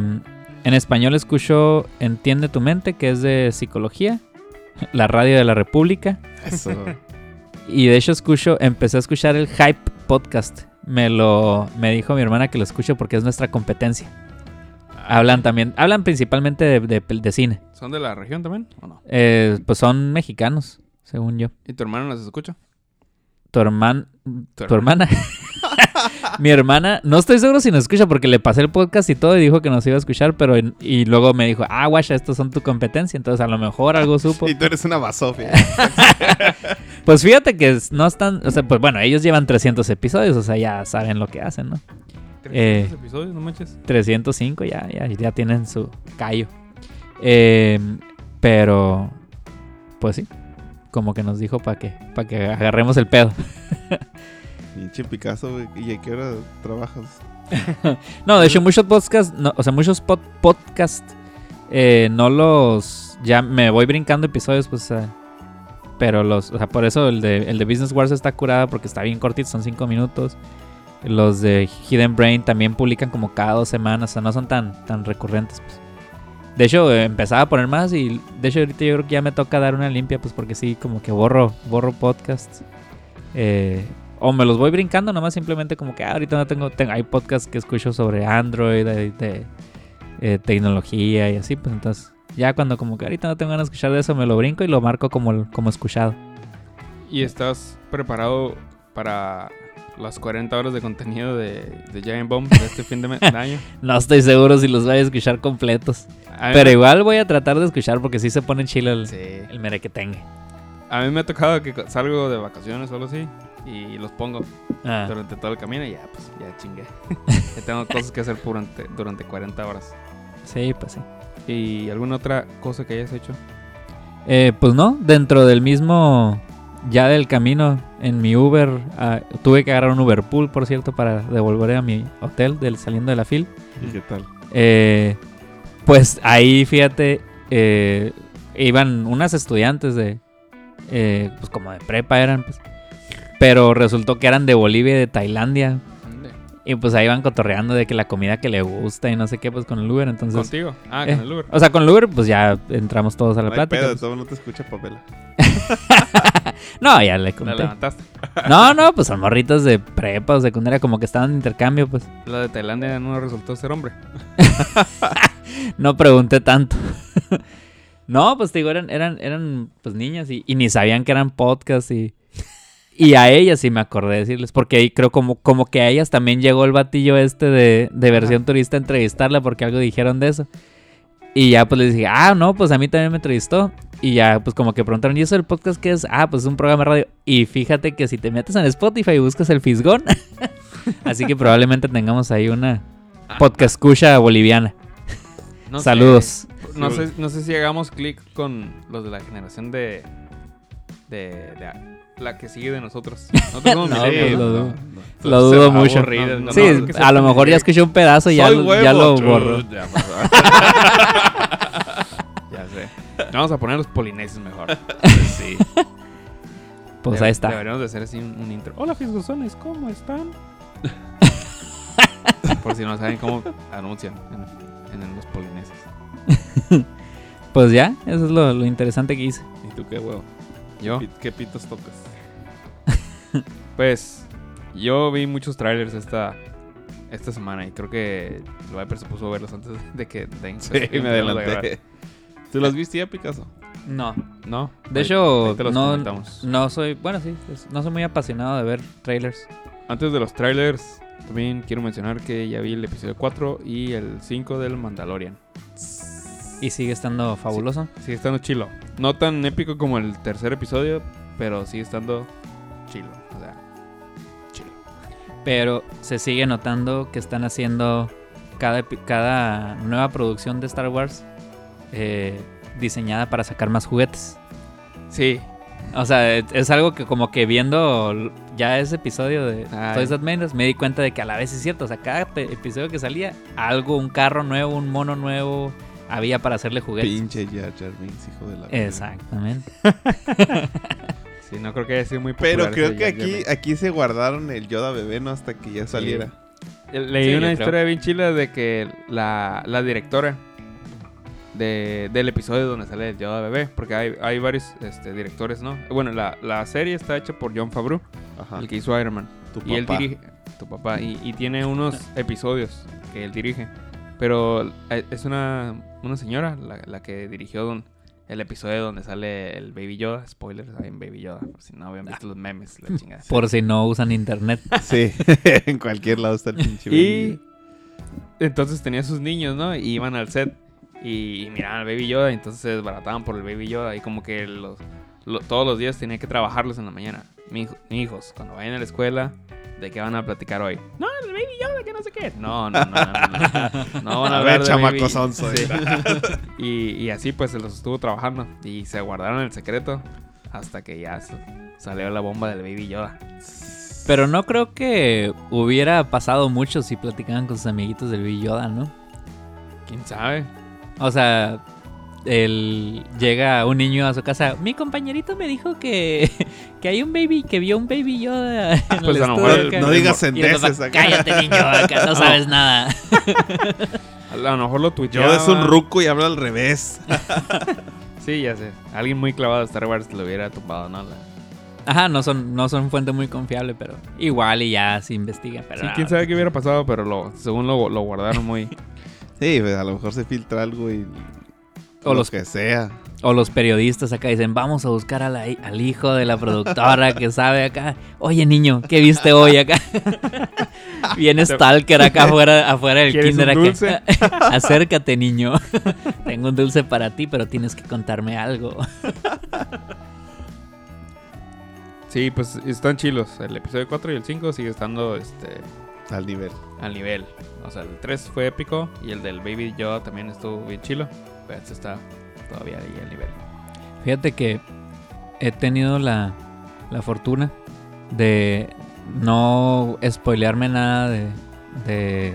en español escucho Entiende tu mente, que es de psicología. La radio de la República. Eso. Y de hecho escucho, empecé a escuchar el Hype Podcast. Me lo me dijo mi hermana que lo escuche porque es nuestra competencia. Hablan también, hablan principalmente de, de- de cine. ¿Son de la región también o no? Eh, pues son mexicanos, según yo. ¿Y tu hermano las escucha? Tu hermana, Tu tu hermana. mi hermana, no estoy seguro si nos escucha porque le pasé el podcast y todo y dijo que nos iba a escuchar, pero en- y luego me dijo, ah, guacha, estos son tu competencia, entonces a lo mejor algo supo. y tú eres una basofia. Pues fíjate que no están, o sea, pues bueno, ellos llevan 300 episodios, o sea, ya saben lo que hacen, ¿no? 300 Eh. episodios, no manches. 305 ya, ya, ya tienen su callo. Eh, pero, pues sí, como que nos dijo para que, para que agarremos el pedo. Pinche Picasso. ¿Y a qué hora trabajas? No, de hecho muchos podcasts, o sea, muchos pod- podcasts, eh, no los, ya me voy brincando episodios, pues, eh, pero los, o sea, por eso el de, el de Business Wars está curada porque está bien cortito, son 5 minutos. Los de Hidden Brain también publican como cada dos semanas, o sea, no son tan, tan recurrentes, pues. De hecho, empezaba a poner más y de hecho ahorita yo creo que ya me toca dar una limpia, pues porque sí, como que borro, borro podcasts. Eh, o me los voy brincando nomás simplemente como que ah, ahorita no tengo, tengo- hay podcasts que escucho sobre Android, de, de, eh, tecnología y así, pues entonces ya cuando como que ahorita no tengo ganas de escuchar de eso me lo brinco y lo marco como, como escuchado. ¿Y estás preparado para las 40 horas de contenido de, de Giant Bomb de este fin de, de año? No estoy seguro si los voy a escuchar completos, A pero me- igual voy a tratar de escuchar porque sí se pone chilo el, Sí. el merequetengue. A mí me ha tocado que salgo de vacaciones o algo así y los pongo Ah, durante todo el camino y ya, pues, ya chingué. ya tengo cosas que hacer durante, durante 40 horas. sí, pues sí. ¿Y alguna otra cosa que hayas hecho? Eh, pues no, dentro del mismo, ya del camino, en mi Uber, ah, tuve que agarrar un Uber Pool, por cierto, para devolver a mi hotel del, saliendo de la fil. ¿Y qué tal? Eh, pues ahí, fíjate, eh, iban unas estudiantes de, eh, pues como de prepa eran, pues, pero resultó que eran de Bolivia y de Tailandia. Y pues ahí van cotorreando de que la comida que le gusta y no sé qué, pues con el Uber. Entonces, Contigo. Ah, eh, con el Uber. O sea, con el Uber, pues ya entramos todos a la No plática. pedo, pues. todo no te escucha Pamela. No, ya le La conté. levantaste. No, no, pues son morritos de prepa o secundaria, como que estaban de intercambio, pues. La de Tailandia no resultó ser hombre. No pregunté tanto. no, pues te digo, eran, eran, eran pues niñas y, y ni sabían que eran podcasts y. Y a ellas sí me acordé de decirles, porque ahí creo como, como que a ellas también llegó el batillo este de, de versión turista a entrevistarla porque algo dijeron de eso. Y ya pues les dije, ah, no, pues a mí también me entrevistó. Y ya pues como que preguntaron, ¿y eso del podcast qué es? Ah, pues es un programa de radio. Y fíjate que si te metes en Spotify y buscas el Fisgón, así que probablemente tengamos ahí una podcast escucha boliviana. No sé. Saludos. No sé, no sé si hagamos clic con los de la generación de, de, de la que sigue de nosotros. Nosotros somos No, millennials, pues, lo dudo. no. Lo dudo se- mucho. no, sí, a lo mejor ya escuché un pedazo y ya, huevo. ya lo borró. Ya, pues, Ya sé. Vamos a poner los polinesios mejor. sí. Pues ahí está. Deberíamos de hacer así un, un intro. Hola, fisgosones, ¿cómo están? Por si no saben cómo anuncian en, en los polinesios. Pues ya, eso es lo, lo interesante que hice. ¿Y tú qué huevo? Yo, ¿Qué, qué pitos tocas? pues, yo vi muchos trailers esta, esta semana y creo que el Viper se puso a verlos antes de que den Sí, me adelanté. ¿Tú los viste ya, Picasso? No. No. De ahí- hecho, ahí te los no, comentamos. no soy, bueno, sí, no soy muy apasionado de ver trailers. Antes de los trailers, también quiero mencionar que ya vi el episodio 4 y el 5 del Mandalorian. Y sigue estando fabuloso. Sigue estando chilo. No tan épico como el tercer episodio, pero sigue estando chilo. O sea, chilo. Pero se sigue notando que están haciendo cada, cada nueva producción de Star Wars eh, diseñada para sacar más juguetes. Sí, O sea, es, es algo que como que viendo ya ese episodio de Ay. Toys That Made Us, me di cuenta de que a la vez es cierto. O sea, cada episodio que salía, algo, un carro nuevo, un mono nuevo, había para hacerle juguetes. Pinche Jar Jar Binks, hijo de la. Exactamente. sí, no creo que haya sido muy Pero popular creo ese que Jar Jar aquí, aquí se guardaron el Yoda bebé, ¿no? Hasta que ya saliera. Leí Sí, una historia bien chila de que la, la directora de, del episodio donde sale el Yoda bebé, porque hay, hay varios este, directores, ¿no? Bueno, la, la serie está hecha por John Favreau, Ajá. el que hizo Iron Man. Tu Y él papá. dirige, tu papá, y, y tiene unos episodios que él dirige. Pero eh, es una, una señora la, la que dirigió don- el episodio donde sale el Baby Yoda. Spoilers, hay en Baby Yoda, por si no habían visto los memes, la chingada. Por si no usan internet. Sí, en cualquier lado está el pinche Y entonces tenía sus niños, ¿no? Y iban al set y, y miraban al Baby Yoda, y entonces se desbarataban por el Baby Yoda y como que los, lo- todos los días tenía que trabajarlos en la mañana. Mi mis hijos, cuando vayan a la escuela, ¿de qué van a platicar hoy? No, el Baby Yoda, que no sé qué. No, no, no, no. No, no van a A ver, de chamaco Baby- sonso. Sí. Y, y así pues se los estuvo trabajando y se guardaron el secreto hasta que ya salió la bomba del Baby Yoda. Pero no creo que hubiera pasado mucho si platicaban con sus amiguitos del Baby Yoda, ¿no? ¿Quién sabe? O sea, el, llega un niño a su casa. Mi compañerito me dijo que, que hay un baby, que vio un Baby Yoda. En Pues el a lo mejor acá". No digas sendeces acá. Cállate, niño, acá no sabes nada. A lo mejor lo tuiteaba. Yoda es un ruco y habla al revés. Sí, ya sé. Alguien muy clavado de Star Wars lo hubiera tumbado, ¿no? La- Ajá, no son, no son fuente muy confiable, pero igual y ya se investiga. Pero Sí, no. quién sabe qué hubiera pasado, pero lo, según lo, lo guardaron muy... Sí, pues a lo mejor se filtra algo y. O los- que sea. O los periodistas acá dicen, vamos a buscar a la- al hijo de la productora que sabe acá. Oye, niño, ¿qué viste hoy acá? Viene Stalker acá afuera, afuera del ¿Quieres kinder. un acá. Acércate, niño. Tengo un dulce para ti, pero tienes que contarme algo. Sí, pues están chilos. El episodio 4 y el 5 sigue estando este, Al nivel. al nivel. O sea, el 3 fue épico y el del Baby Yoda también estuvo bien chilo. Este está todavía ahí al nivel. Fíjate que he tenido la, la fortuna de no spoilearme nada de, de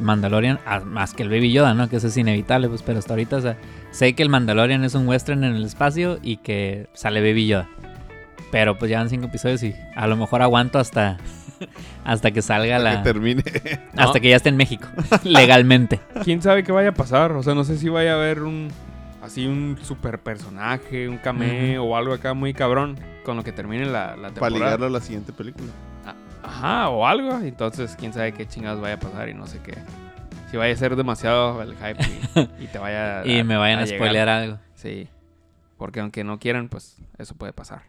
Mandalorian, más que el Baby Yoda, ¿no? Que eso es inevitable, pues, pero hasta ahorita, o sea, sé que el Mandalorian es un western en el espacio y que sale Baby Yoda. Pero pues ya van cinco episodios y a lo mejor aguanto hasta, Hasta que salga Hasta la... que termine. Hasta que ya esté en México. legalmente. ¿Quién sabe qué vaya a pasar? O sea, no sé si vaya a haber un... Así un super personaje, un cameo o algo acá muy cabrón con lo que termine la, la Para temporada. ligarlo a la siguiente película. Ajá, o algo. Entonces, quién sabe qué chingados vaya a pasar y no sé qué. Si vaya a ser demasiado el hype y, y te vaya Y me vayan a, llegar. spoilear algo. Sí. Porque aunque no quieran, pues eso puede pasar.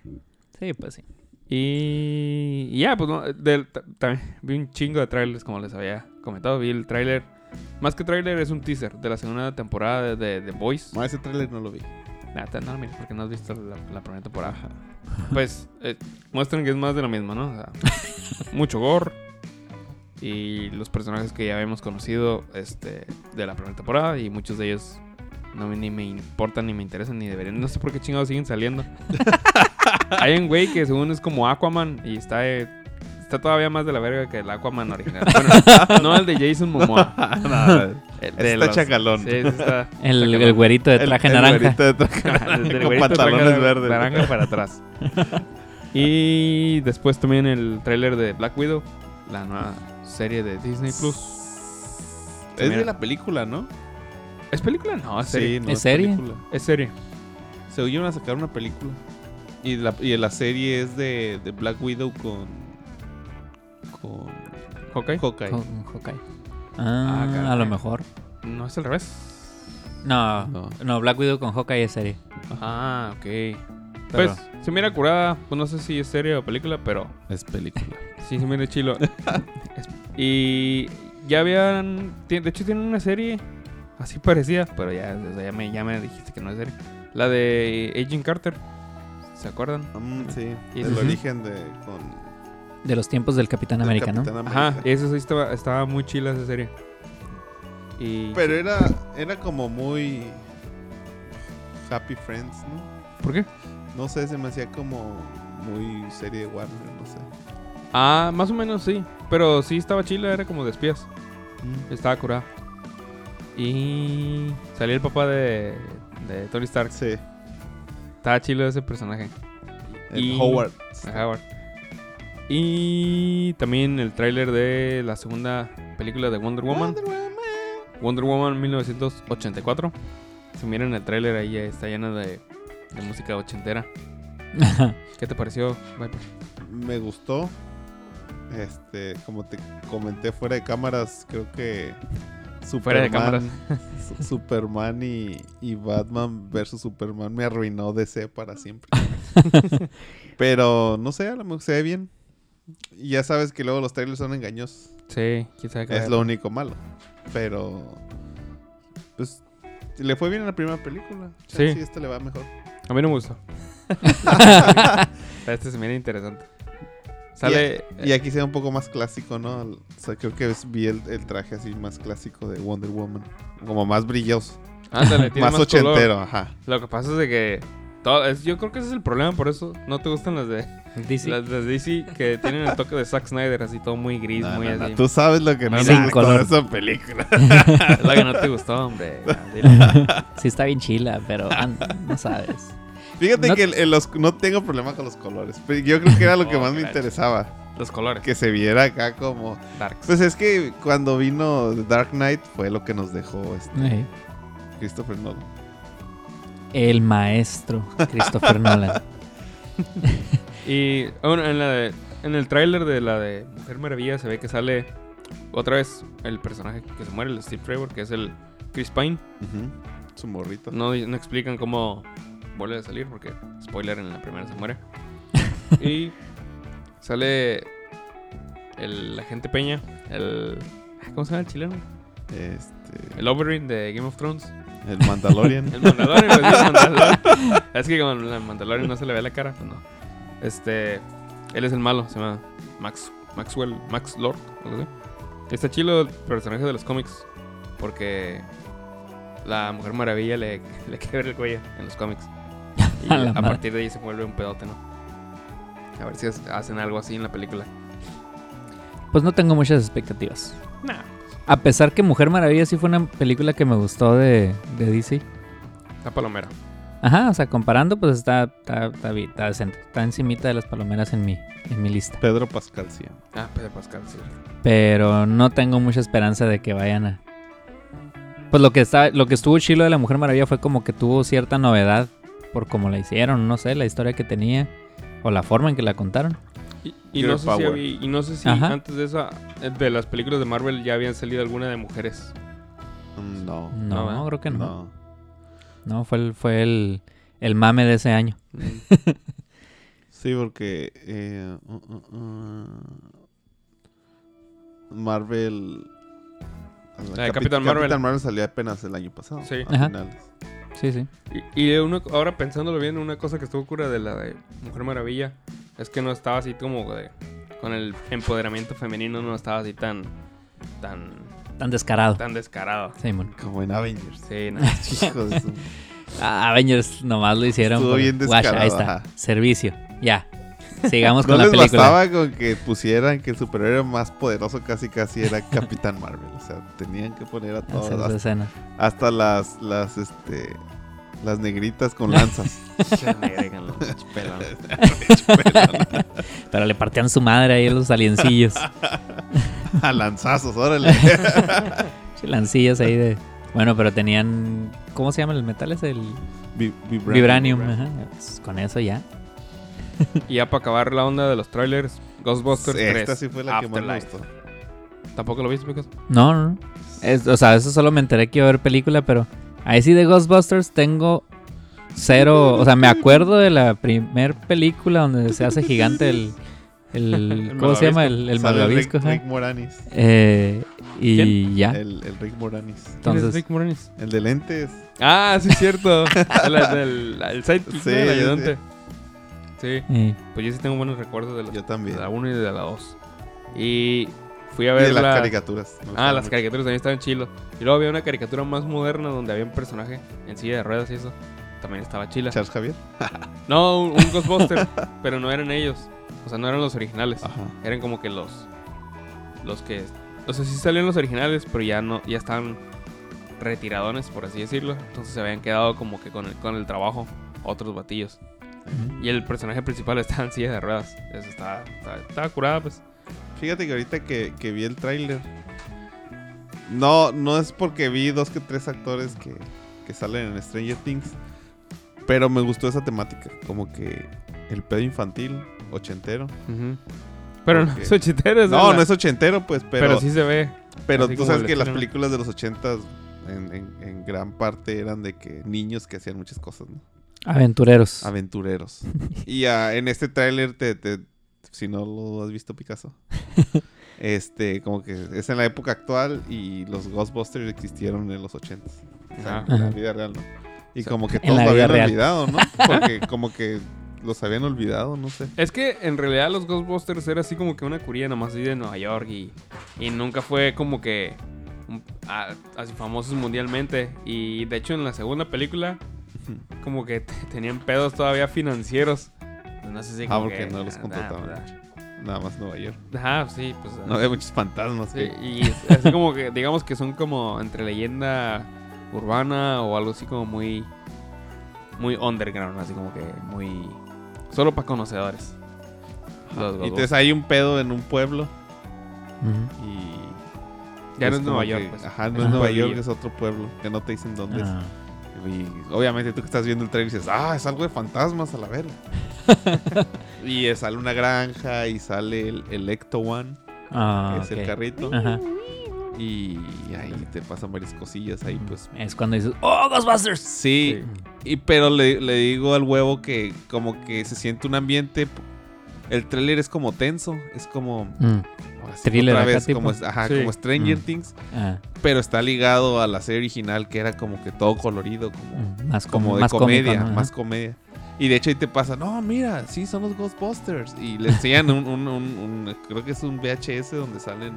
Sí, pues sí. Y, y ya, pues no, del- también vi un chingo de trailers, como les había comentado. Vi el trailer. Más que trailer, es un teaser de la segunda temporada de, de The Voice. No, ese trailer no lo vi. Te- no, mira, porque no has visto la, la primera temporada. Pues eh, muestran que es más de lo mismo, ¿no? O sea, mucho gore. Y los personajes que ya habíamos conocido este, de la primera temporada. Y muchos de ellos no me- ni me importan, ni me interesan, ni deberían. No sé por qué chingados siguen saliendo. Hay un güey que según es como Aquaman y está, eh, está todavía más de la verga que el Aquaman original. Bueno, no el de Jason Momoa. El Ese está chacalón. Sí, ese está El, chacalón. el güerito de El- traje el naranja. güerito de traje naranja el con pantalones verdes. Naranja para atrás. y después también el tráiler de Black Widow, la nueva serie de Disney Plus. Es Mira. de la película, ¿no? ¿Es película? No, es serie. Sí, no ¿Es serie? película. Es serie. Se oyeron a sacar una película. Y la, y la serie es de, de Black Widow con. Con. ¿Ok? Hawkeye. Con Hawkeye. Ah, Ah, caray. a lo mejor. No es al revés. No, No. no, Black Widow con Hawkeye es serie. Ah, ok. Pero- Pues, se mira curada. Pues no sé si es serie o película, pero Es película. sí se mira chilo. Es- y ya habían. ti- De hecho, tienen una serie así parecida, pero ya, o sea, ya, me, ya me dijiste que no es serie. La de Agent Carter. ¿Se acuerdan? Mm, sí. Y el origen de. Con, De los tiempos del Capitán del América, ¿no? Capitán Ajá, América. eso sí estaba, estaba muy chila esa serie. Y. Pero era, era como muy. Happy Friends, ¿no? ¿Por qué? No sé, se me hacía como muy serie de Warner, no sé. Ah, más o menos sí. Pero sí estaba chila, era como de espías. Estaba curada. Y salía el papá de, de Tony Stark. Sí. Estaba chilo ese personaje. El Y- Howard. Howard. Y también el tráiler de la segunda película de Wonder Woman. Wonder Woman. Wonder Woman 1984. Si miran el tráiler ahí está lleno de, de música ochentera. ¿Qué te pareció, Viper? Me gustó. Este, como te comenté fuera de cámaras, creo que Fuera de Superman- Su- Superman y, y Batman versus Superman me arruinó DC para siempre. Pero no sé, a lo mejor se ve bien. Y ya sabes que luego los trailers son engañosos. Sí, Es lo único malo. Pero pues le fue bien en la primera película. Sí. Sí, este le va mejor. A mí no me gustó. este se mira interesante. Sale. Y aquí se ve un poco más clásico, ¿no? O sea, creo que es- vi el, el traje así más clásico de Wonder Woman. Como más brilloso. ándale, tiene Más, más, color. ochentero, ajá. Lo que pasa es de que. todo- es- yo creo que ese es el problema, por eso no te gustan las de, DC. las de DC que tienen el toque de Zack Snyder, así todo muy gris, No, muy no. Tú sabes lo que no Sin me gustó color. de esa película. Es la que no te gustó, hombre. Sí está bien chila, pero ah, no sabes. Fíjate No- que el- el los- no tengo problema con los colores. Pero yo creo que era lo que Oh, más me interesaba. Los colores. Que se viera acá como... Darks. Pues es que cuando vino The Dark Knight fue lo que nos dejó este Christopher Nolan. El maestro Christopher Nolan. Y bueno, en, la de- en el tráiler de la de Mujer Maravilla se ve que sale otra vez el personaje que se muere, el Steve Trevor, que es el Chris Pine. Su morrito. No, no explican cómo vuelve a salir porque, spoiler, en la primera se muere. y sale el agente Peña, el... ¿Cómo se llama el chileno? Este, El Oberyn de Game of Thrones. el Mandalorian. El Mandalorian, pues, sí, el Mandalorian. Es que como el Mandalorian no se le ve la cara, pues no. Este, él es el malo, se llama Max, Maxwell, Max Lord, algo así. Está chido el personaje de los cómics, porque la Mujer Maravilla le, le quiebra el cuello en los cómics. Y A partir de ahí se vuelve un pedote, ¿no? A ver si hacen algo así en la película. Pues no tengo muchas expectativas. Nah, A pesar que Mujer Maravilla sí fue una película que me gustó de, de DC. la palomera. Ajá, o sea, comparando, pues está, está, está decente. Está encimita de las palomeras en mi, en mi lista. Pedro Pascal, sí. Ah, Pedro Pascal, sí. Pero no tengo mucha esperanza de que vayan a. Pues lo que está, lo que estuvo chilo de la Mujer Maravilla fue como que tuvo cierta novedad por cómo la hicieron, no sé, la historia que tenía o la forma en que la contaron. Y, no sé si y no sé si Ajá. antes de esa, de las películas de Marvel ya habían salido alguna de mujeres. Mm, No. No, No, creo que no. No. No, fue el, fue el, el mame de ese año. Sí, porque eh, uh, uh, uh, Marvel. La de Capitán Marvel. Capitán Marvel salió apenas el año pasado. Sí. a finales. Sí, sí. Y, y una- ahora pensándolo bien, una cosa que estuvo cura de la de Mujer Maravilla es que no estaba así como de, con el empoderamiento femenino, no estaba así tan, tan, Tan descarado. tan descarado. Simón. Como en Avengers. Sí, no. Avengers nomás lo hicieron. Estuvo bien Guacha, ahí descarado, está. ajá. Servicio. Ya. Sigamos No con la les película. bastaba con que pusieran que el superhéroe más poderoso casi casi era Capitán Marvel. O sea, tenían que poner a. Hacer esa Hasta, escena. hasta las, las, este, las negritas con lanzas. Pero le partían su madre ahí a los aliencillos. a lanzazos, órale. Lancillos ahí de. Bueno, pero tenían. ¿Cómo se llama el metal? Es el Vi- Vibranium. Vibranium. ajá. Pues, con eso ya. Y ya para acabar la onda de los trailers, Ghostbusters Esta 3. sí fue la que más me gustó. ¿Tampoco lo viste, Picos? No, no, no. Es- o sea, eso solo me enteré que iba a haber película, pero ahí sí de Ghostbusters tengo cero. O sea, me acuerdo de la primer película donde se hace gigante el. el ¿Cómo se llama? El, el malvavisco. Rick, Moranis. Eh, y ya. El, el Rick Moranis. ¿Quién es Entonces, Rick Moranis? El de lentes. Ah, sí, es cierto. el, el, el sidekick, Sí, ¿no? el sí. ayudante. Sí. Eh, Pues yo sí tengo buenos recuerdos de, los- Yo también. de la 1 y de la 2. Y fui a Y ver de las la... caricaturas. Ah, las mucho. caricaturas también estaban chilo. Y luego había una caricatura más moderna donde había un personaje en silla de ruedas y eso. También estaba chila. Charles Javier. No, un, un Ghostbuster, pero no eran ellos. O sea, no eran los originales. Ajá. Eran como que los los que o sea, sí salían los originales, pero ya no ya estaban retiradones, por así decirlo. Entonces se habían quedado como que con el, con el trabajo otros batillos. Y el personaje principal estaba en silla de ruedas. Eso estaba, estaba, estaba curada, pues. Fíjate que ahorita que, que vi el tráiler. No, no es porque vi dos que tres actores que, que salen en Stranger Things. Pero me gustó esa temática. Como que el pedo infantil, ochentero. Pero no es ochentero, No, la- no es ochentero, pues, pero. pero, sí se ve. Pero Así tú sabes que las películas de los ochentas en, en- en gran parte eran de que niños que hacían muchas cosas, ¿no? Aventureros. Aventureros. y ah, en este tráiler te, te- si no lo has visto Picasso, este, como que es en la época actual y los Ghostbusters existieron en los ochentas. O sea, en la vida real, ¿no? Y O sea, como que todos lo habían real. olvidado, ¿no? Porque como que los habían olvidado, no sé. Es que en realidad los Ghostbusters era así como que una curía nomás así de Nueva York y, y nunca fue como que un- a- así famosos mundialmente. Y de hecho en la segunda película como que te- tenían pedos todavía financieros. No sé si Ah, como porque que- no los ah, contrataban ah. Nada más Nueva York. Ajá, sí, pues. No había muchos fantasmas. sí, que- y es- así como que digamos que son como entre leyenda urbana o algo así como muy muy underground, así como que muy solo para conocedores. Los Y entonces hay un pedo en un pueblo Ujú. y... Ya no es Nueva que- York, pues. Ajá, no Es Nueva York, es otro pueblo que no te dicen dónde es. Y obviamente tú que estás viendo el trailer dices, ah, es algo de fantasmas a la verga. y sale una granja y sale el, el Ecto One, Ah, que es el carrito. Ajá. Y ahí te pasan varias cosillas ahí, pues. Es cuando dices, ¡Oh, Ghostbusters! Sí, y, pero le, le digo al huevo que como que se siente un ambiente... El trailer es como tenso, es como... Mm, ahora sí, Thriller otra vez, como, ajá, Sí. como Stranger Mm. Things, ah, pero está ligado a la serie original que era como que todo colorido, como... mm, más como como de más comedia, cómico, ¿no? más comedia. Y de hecho ahí te pasa, no, mira, sí, son los Ghostbusters. Y le enseñan un, un- un- un- creo que es un VHS donde salen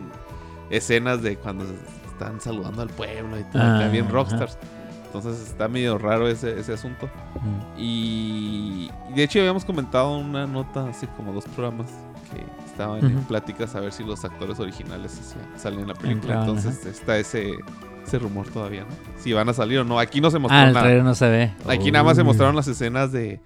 escenas de cuando están saludando al pueblo y todo, Ah, bien rockstars. Entonces está medio raro ese, ese asunto. Mm. Y, y de hecho habíamos comentado una nota hace como dos programas que estaban en pláticas a ver si los actores originales salían en la película. Entraban, Entonces está ese, ese rumor todavía, ¿no? Si van a salir o no. Aquí no se mostró Ah, el nada. no se ve. Aquí nada más se mostraron las escenas de,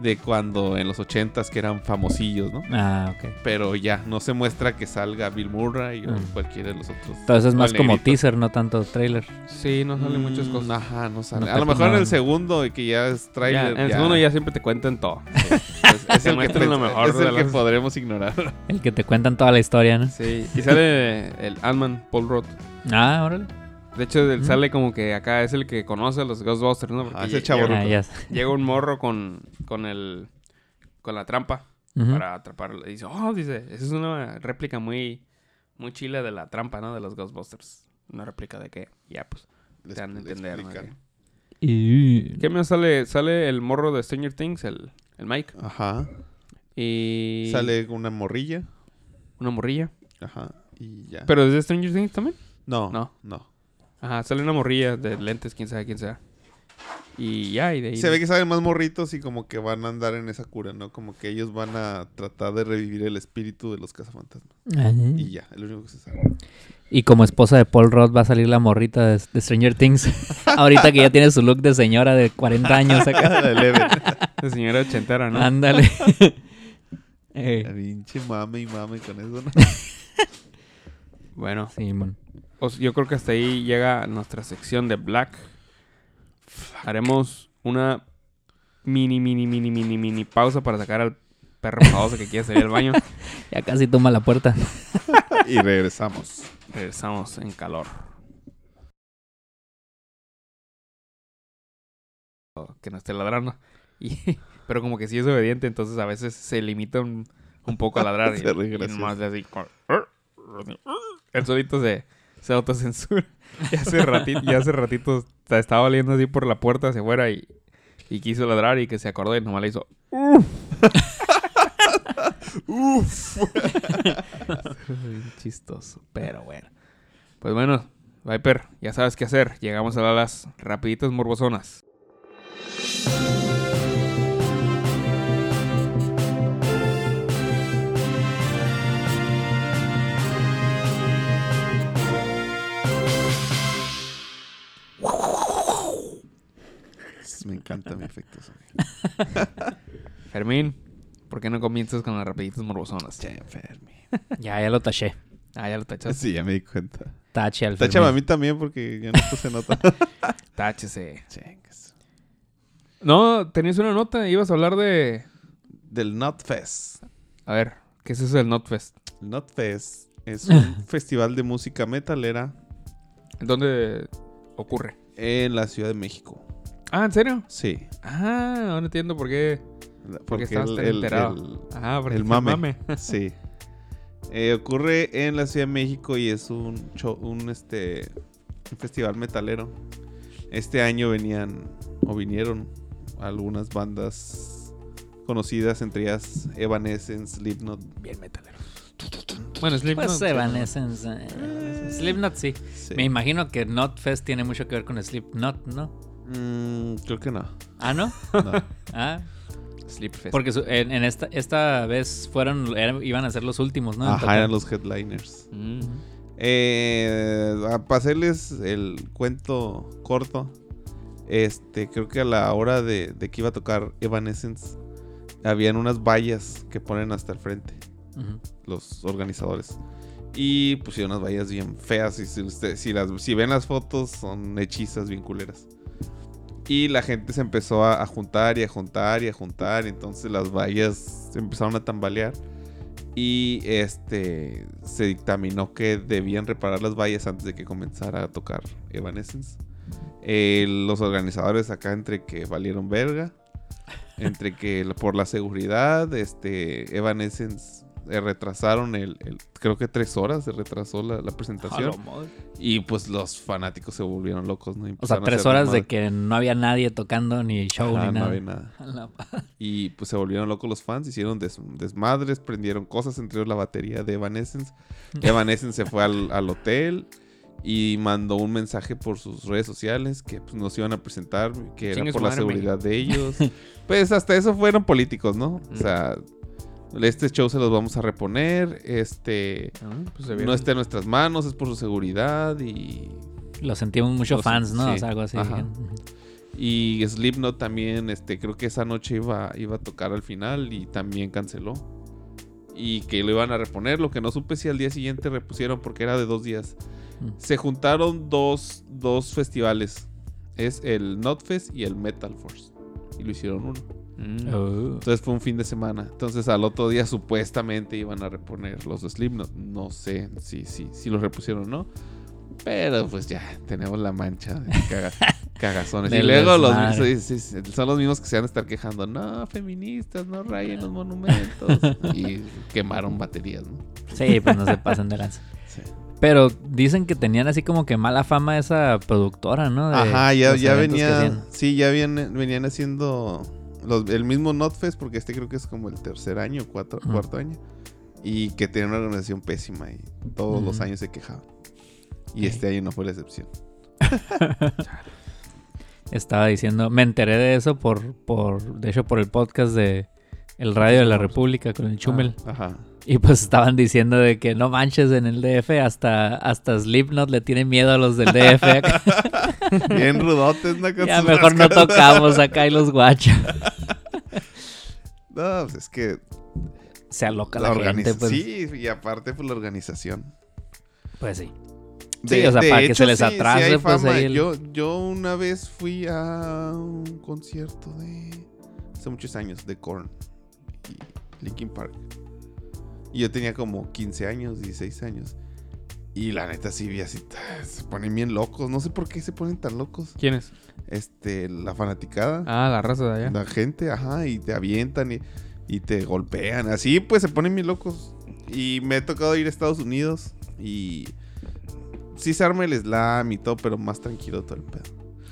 de cuando en los ochentas que eran famosillos, ¿no? Ah, ok. Pero ya, no se muestra que salga Bill Murray o Mm. cualquiera de los otros. Entonces es más como negrito. teaser, no tanto trailer. Sí, no salen muchas Mm, cosas. Ajá, no sale. No a lo te mejor en el segundo, que ya es Ya, trailer. en el segundo ya siempre te cuentan todo. es, es te el que, muestran lo mejor es el que podremos ignorar. El que te cuentan toda la historia, ¿no? Sí, y sale el Ant-Man, Paul Rudd. Ah, órale. De hecho, él Mm. sale como que acá es el que conoce a los Ghostbusters, ¿no? Porque Ah, ese chavo llega, Ah, llega un morro con, con el con la trampa para atraparlo. Y dice, oh, dice, esa es una réplica muy, muy chila de la trampa, ¿no? De los Ghostbusters. Una réplica de que, ya, pues, te dan a Les- les entender, ¿no? Y- ¿Qué más sale? Sale el morro de Stranger Things, el, el Mike. Ajá. Y... Sale una morrilla. Una morrilla. Ajá. Y ya. ¿Pero es de Stranger Things también? no, No. no. Ajá, sale una morrilla de lentes, quién sabe quién sea. Y ya, y de ahí... Se ve que salen más morritos y como que van a andar en esa cura, ¿no? Como que ellos van a tratar de revivir el espíritu de los cazafantasmas. Ah. Y ya, es lo único que se sabe. Y como esposa de Paul Rudd va a salir la morrita de, de Stranger Things. Ahorita que ya tiene su look de señora de 40 años acá. La Eleven. La señora ochentera, ¿no? Ándale. La Eh, pinche mame y mame con eso, ¿no? Bueno, Simón. os- yo creo que hasta ahí llega nuestra sección de Black. Haremos una mini, mini, mini, mini, mini pausa para sacar al perro famoso que quiere salir al baño. Ya casi toma la puerta. Y regresamos. Regresamos en calor. Que no esté ladrando. Y, pero como que sí es obediente, entonces a veces se limita un, un poco a ladrar. y, y nomás así. El solito se, se autocensura. Y hace ratito, y hace ratito estaba oliendo así por la puerta hacia afuera y, y quiso ladrar y que se acordó y nomás le hizo. Uf. Chistoso, pero bueno. Pues bueno, Viper, ya sabes qué hacer. Llegamos a las rapiditas morbosonas. Me encanta mi efecto sonido. Fermín, ¿por qué no comienzas con las rapiditas morbosonas? Che. Ya, ya lo taché. Ah, ya lo tachaste. Sí, ya me di cuenta. Tache al Táchame a mí también porque ya no puse nota. Táchese. Chingas. No, tenías una nota, ibas a hablar de... Del Notfest. A ver, ¿qué es eso del Notfest? El Notfest es un festival de música metalera ¿En dónde ocurre? en la Ciudad de México. Ah, ¿en serio? Sí. Ah, ahora entiendo por qué. Porque estabas el, tan el- enterado. el- Ah, porque el mame. Sí. Eh, ocurre en la Ciudad de México y es un show, un este un festival metalero. Este año venían o vinieron algunas bandas conocidas, entre ellas Evanescence, Slipknot. Bien metalero. Bueno, Slipknot. Pues Evanescence. eh, Slipknot sí. Sí. Me imagino que Notfest tiene mucho que ver con Slipknot, ¿no? Mm, creo que no. Ah, ¿no? no. Ah. Sleepfest. porque su- en, en esta, esta vez fueron, eran- iban a ser los últimos, ¿no? Ajá, eran los headliners. Mm. Eh, para hacerles el cuento corto, este, creo que a la hora de, de que iba a tocar Evanescence, habían unas vallas que ponen hasta el frente los organizadores. Y pusieron unas vallas bien feas. Y si, usted- si, las, si ven las fotos, son hechizas bien culeras. Y la gente se empezó a, juntar y a juntar y a juntar. Entonces las vallas se empezaron a tambalear. Y este se dictaminó que debían reparar las vallas antes de que comenzara a tocar Evanescence. Eh, los organizadores acá entre que valieron verga. Entre que por la seguridad, este Evanescence eh, retrasaron el, el- creo que tres horas se retrasó la, la presentación. Y pues los fanáticos se volvieron locos, ¿no? Y O sea, tres horas de que no había nadie tocando ni show Ajá, ni no nada. había nada. Y pues se volvieron locos los fans, hicieron des- desmadres, prendieron cosas, entre ellos la batería de Evanescence. Evanescence se fue al, al hotel y mandó un mensaje por sus redes sociales que pues, nos iban a presentar, que era por la seguridad de ellos. pues hasta eso fueron políticos, ¿no? O sea, este show se los vamos a reponer, este... Ah, pues se No está en nuestras manos, es por su seguridad y Lo sentimos mucho fans, ¿no? sí. O sea, algo así. Ajá. Y Slipknot también, este, creo que esa noche iba, iba a tocar al final y también canceló. Y que lo iban a reponer, lo que no supe si al día siguiente repusieron porque era de dos días. Mm. Se juntaron dos, dos festivales. Es el Notfest y el Metal Force. Y lo hicieron uno. Mm. Oh. Entonces fue un fin de semana. Entonces al otro día supuestamente iban a reponer los Slipknot. No sé si, si, si los repusieron o no. Pero pues ya tenemos la mancha de caga- cagazones. y luego los, son los mismos que se van a estar quejando. No, feministas, no rayen los monumentos. y quemaron baterías, ¿no? Sí, pues no se pasan de lanza. Sí. Pero dicen que tenían así como que mala fama esa productora, ¿no? De Ajá, ya, ya venía. Sí, ya habían- venían haciendo los- el mismo Notfest, porque este creo que es como el tercer año, cuatro, cuarto año. Y que tenía una organización pésima y todos los años se quejaban. Y este año no fue la excepción. Estaba diciendo, me enteré de eso por, por, de hecho, por el podcast de El Radio de la República con el Chumel. Ajá. Y pues estaban diciendo de que no manches en el DF, hasta, hasta Slipknot le tiene miedo a los del DF. Bien rudotes, ¿no? Con ya sus mejor no tocamos acá y los guachos. No, pues es que Se aloca la la, organización. gente, pues. Sí, y aparte pues la organización. Pues sí. Sí, o sea, para que se les sí, atrase, hay pues, fama. ahí el- yo, yo una vez fui a un concierto de... Hace muchos años, de Korn y Linkin Park. Y yo tenía como 15 años, 16 años. Y la neta sí vi así, se ponen bien locos. No sé por qué se ponen tan locos. ¿Quién es? Este, la fanaticada. Ah, la raza de allá. La gente, ajá, y te avientan y, y te golpean. Así pues se ponen bien locos. Y me ha tocado ir a Estados Unidos y sí se arma el slam y todo, pero más tranquilo todo el pedo.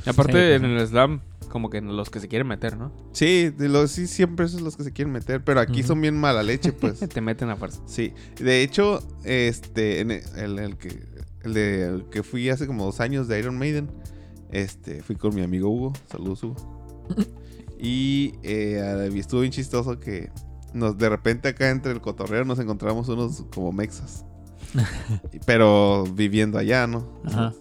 Y aparte, Sí, pues, en el slam, como que los que se quieren meter, ¿no? Sí, de los, sí, siempre esos los que se quieren meter, pero aquí son bien mala leche, pues. Te meten a fuerza. sí, de hecho, este, en el, el- el que, el de- el que fui hace como dos años de Iron Maiden, este, fui con mi amigo Hugo, saludos Hugo. Y eh, estuvo bien chistoso que nos de repente acá entre el cotorreo nos encontramos unos como mexas. pero viviendo allá, ¿no? Ajá.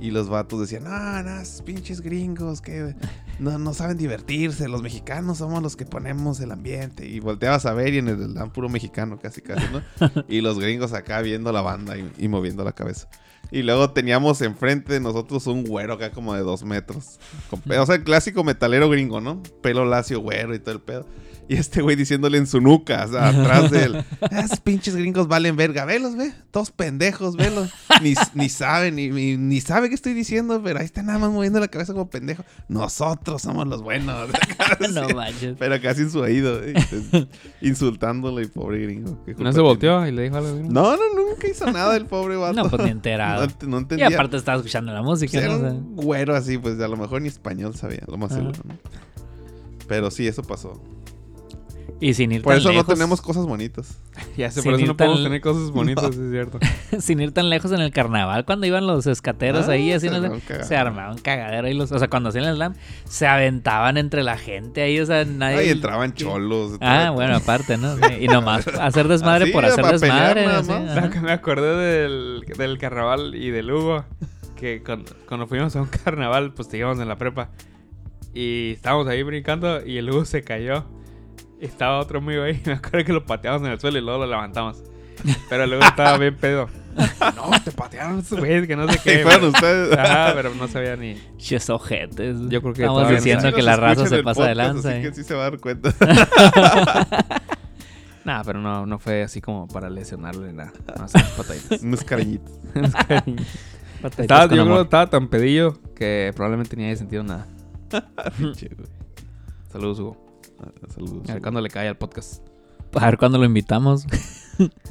Y los vatos decían, no, no, pinches gringos que no, no saben divertirse. Los mexicanos somos los que ponemos el ambiente. Y volteabas a ver y en el slam puro mexicano casi casi, ¿no? y los gringos acá viendo la banda y, y moviendo la cabeza. Y luego teníamos enfrente de nosotros un güero acá como de dos metros. Con o sea, el clásico metalero gringo, ¿no? Pelo lacio, güero y todo el pedo. Y este güey diciéndole en su nuca, o sea, atrás de él. Esos pinches gringos valen verga. Velos, ve. Todos pendejos, velos. Ni, ni saben, ni, ni, ni sabe qué estoy diciendo, pero ahí está nada más moviendo la cabeza como pendejo. Nosotros somos los buenos. no manches. Pero casi en su oído, ¿eh? Y pobre gringo. ¿Qué ¿No se tiene? volteó y le dijo algo? No, no, nunca hizo nada el pobre vato. No, pues ni enterado. No, no y entendía. aparte estaba escuchando la música, Pues era un güero así, pues a lo mejor ni español sabía, lo más Ajá. seguro, ¿no? Pero sí, eso pasó. Y sin ir Por tan eso lejos. no tenemos cosas bonitas. Ya sé, Sin por eso ir no podemos tan- tener cosas bonitas, es cierto. sin ir tan lejos en el carnaval, cuando iban los escateros Ah, ahí, así, se no se armaba un cagadero ahí. Los, o sea, cuando hacían el slam, se aventaban entre la gente ahí, o sea, nadie. Ahí entraban cholos. Ah, bueno, aparte, ¿no? Y nomás hacer desmadre Así, por hacer desmadre. nada más. No, me acordé del, del carnaval y del Hugo. Que cuando, cuando fuimos a un carnaval, pues íbamos en la prepa. Y estábamos ahí brincando y el Hugo se cayó. Estaba otro amigo ahí. Me acuerdo que lo pateamos en el suelo y luego lo levantamos. Pero luego estaba bien pedo. No, te patearon esos güeyes que no sé Y qué. fueron pero- ustedes. Ajá, pero no sabía ni. Ches ojetes. Yo creo que Estamos diciendo que la raza se pasa de lanza. Así ¿eh? que sí se va a dar cuenta. Nah, pero no, no fue así como para lesionarle nada. No, así, pataditas. Unos cariñitos. Pataditas Estaba, con yo creo que amor. estaba tan pedillo que probablemente ni haya sentido nada. Pinche, güey. Saludos, Hugo. Ah, Saludos. A ver cuándo le cae al podcast. A ver cuándo lo invitamos.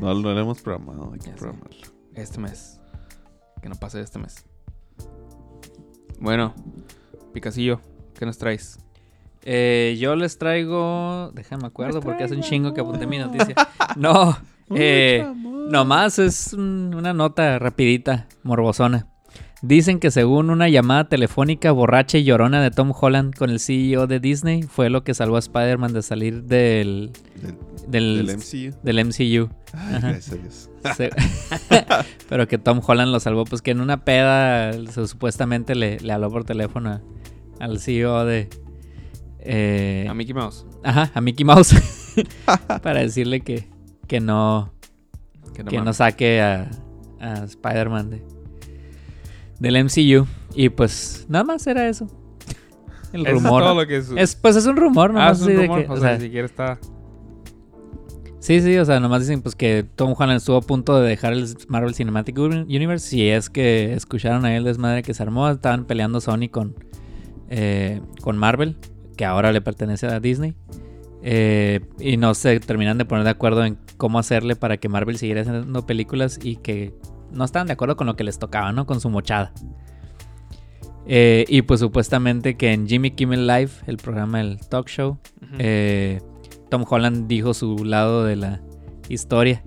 No, no lo hemos programado. Hay que programarlo. Este mes. Que no pase este mes. Bueno, Picacillo, ¿qué nos traes? Eh, yo les traigo. Déjame acuerdo porque hace un chingo que apunté mi noticia. No, eh, nomás es un- una nota rapidita, morbosona. Dicen que según una llamada telefónica borracha y llorona de Tom Holland con el CEO de Disney fue lo que salvó a Spider-Man de salir del, del, Del MCU. del MCU. Ay, gracias a Dios. Se- Pero que Tom Holland lo salvó, pues que en una peda se- supuestamente le, le habló por teléfono a- al CEO de... eh, A Mickey Mouse. Ajá, a Mickey Mouse. para decirle que, que no, Que no que no mames. saque a, a Spider-Man de, del MCU. Y pues nada más era eso. El Eso es rumor. todo lo que es. Es, pues es un rumor, ¿no? ah, es un de rumor. que- o o sea, sea, ni siquiera está. Sí, sí, o sea, nomás dicen pues que Tom Holland estuvo a punto de dejar el Marvel Cinematic Uni- Universe. Si es que escucharon ahí el desmadre que se armó, estaban peleando Sony con, eh, con Marvel, que ahora le pertenece a Disney. Eh, y no se terminan de poner de acuerdo en cómo hacerle para que Marvel siguiera haciendo películas y que no estaban de acuerdo con lo que les tocaba, ¿no? Con su mochada. Eh, y pues supuestamente que en Jimmy Kimmel Live, el programa del talk show, eh, Tom Holland dijo su lado de la historia.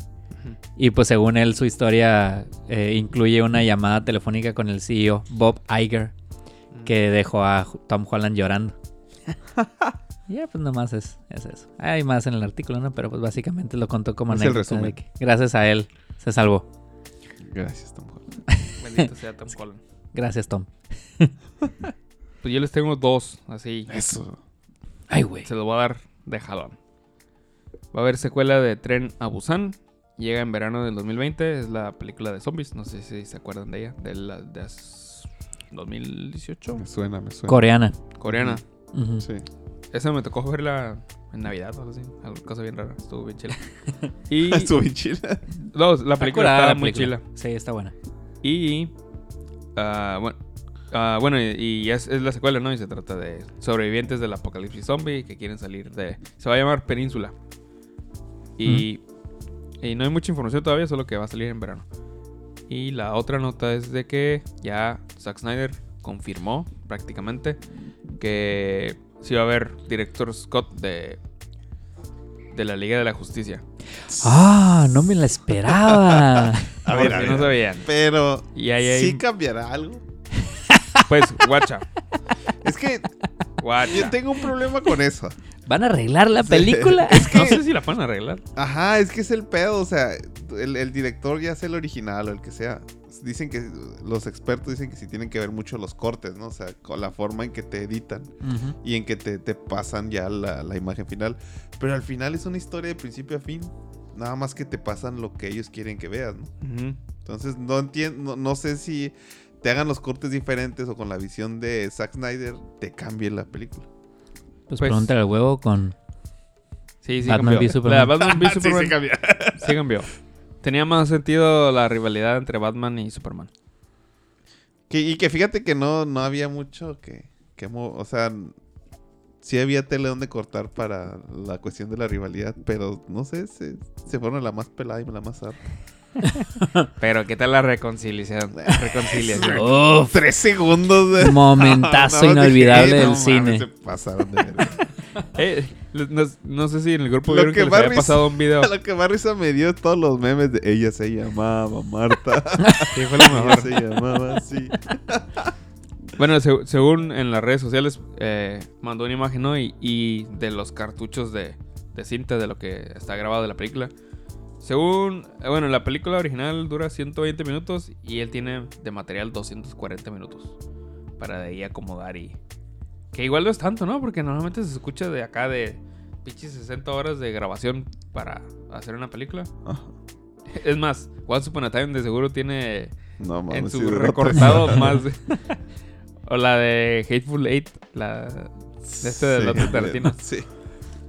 Y pues según él, su historia eh, incluye una llamada telefónica con el CEO Bob Iger, que dejó a Tom Holland llorando. Ya, pues nomás es, es eso. Hay más en el artículo, ¿no? Pero pues básicamente lo contó como Es el anécdota de resumen. que gracias a él se salvó. Gracias, Tom Holland. Bendito sea Tom Holland. Gracias, Tom. Pues yo les tengo dos, así. Eso. Ay, güey. Se los voy a dar de jalón. Va a haber secuela de Tren a Busan. Llega en verano del 2020. Es la película de zombies. No sé si se acuerdan de ella. De la de as- 2018. Me suena, me suena. Coreana. Coreana. Sí. Esa me tocó verla en Navidad o algo así. Algo cosa bien rara. Estuvo bien chila. Y. Estuvo bien chila. no, la película está muy película. chila. Sí, está buena. Y. ah, bueno. ah, bueno, y, y es, es la secuela, ¿no? Y se trata de sobrevivientes del apocalipsis zombie que quieren salir de. Se va a llamar Península. Y. Y no hay mucha información todavía, solo que va a salir en verano. Y la otra nota es de que ya Zack Snyder confirmó prácticamente que sí va a haber director Scott de. De la Liga de la Justicia. Ah, no me la esperaba. A ver, a no sabían. Pero, Y ahí hay. ¿sí cambiará algo? Pues, guacha. Es que Guacha. yo tengo un problema con eso. ¿Van a arreglar la película? No sé si la pueden arreglar. Ajá, es que es el pedo, o sea, el, el director ya sea el original o el que sea. Dicen que los expertos dicen que sí tienen que ver mucho los cortes, ¿no? O sea, con la forma en que te editan y en que te, te pasan ya la, la imagen final. Pero al final es una historia de principio a fin. Nada más que te pasan lo que ellos quieren que veas, ¿no? Entonces no entiendo, no, no sé si te hagan los cortes diferentes o con la visión de Zack Snyder te cambie la película. Pues, Pues- pregúntale al huevo con. Sí, sí Batman cambió. v Superman. La Batman v Sí, Superman sí cambia. sí cambió. Tenía más sentido la rivalidad entre Batman y Superman. Que- y que fíjate que no, no había mucho que, que o sea, sí había tele donde cortar para la cuestión de la rivalidad, pero no sé, se, se fueron a la más pelada y la más harta. Pero ¿qué tal la reconciliación? reconciliación. Uf, Tres segundos de... momentazo inolvidable "Eh, del no mames, cine. se pasaron de verga". Eh, no, no sé si en el grupo Lo vieron que, que les había risa- pasado un video. Lo que más risa me dio es todos los memes de ella se llamaba Marta. Sí, fue lo ella mejor. se llamaba así. Bueno, se- según en las redes sociales, eh, mandó una imagen, ¿no? Y, y de los cartuchos de, de cinta de lo que está grabado de la película. Según, eh, bueno, la película original dura 120 minutos y él tiene de material 240 minutos para de ahí acomodar y... Que igual no es tanto, ¿no? Porque normalmente se escucha de acá de pinches 60 horas de grabación para hacer una película. Ajá. Es más, Once Upon a Time de seguro tiene No mames. en su recortado más. de- o la de Hateful Eight, la de este del Sí, otro Tarantino. Sí.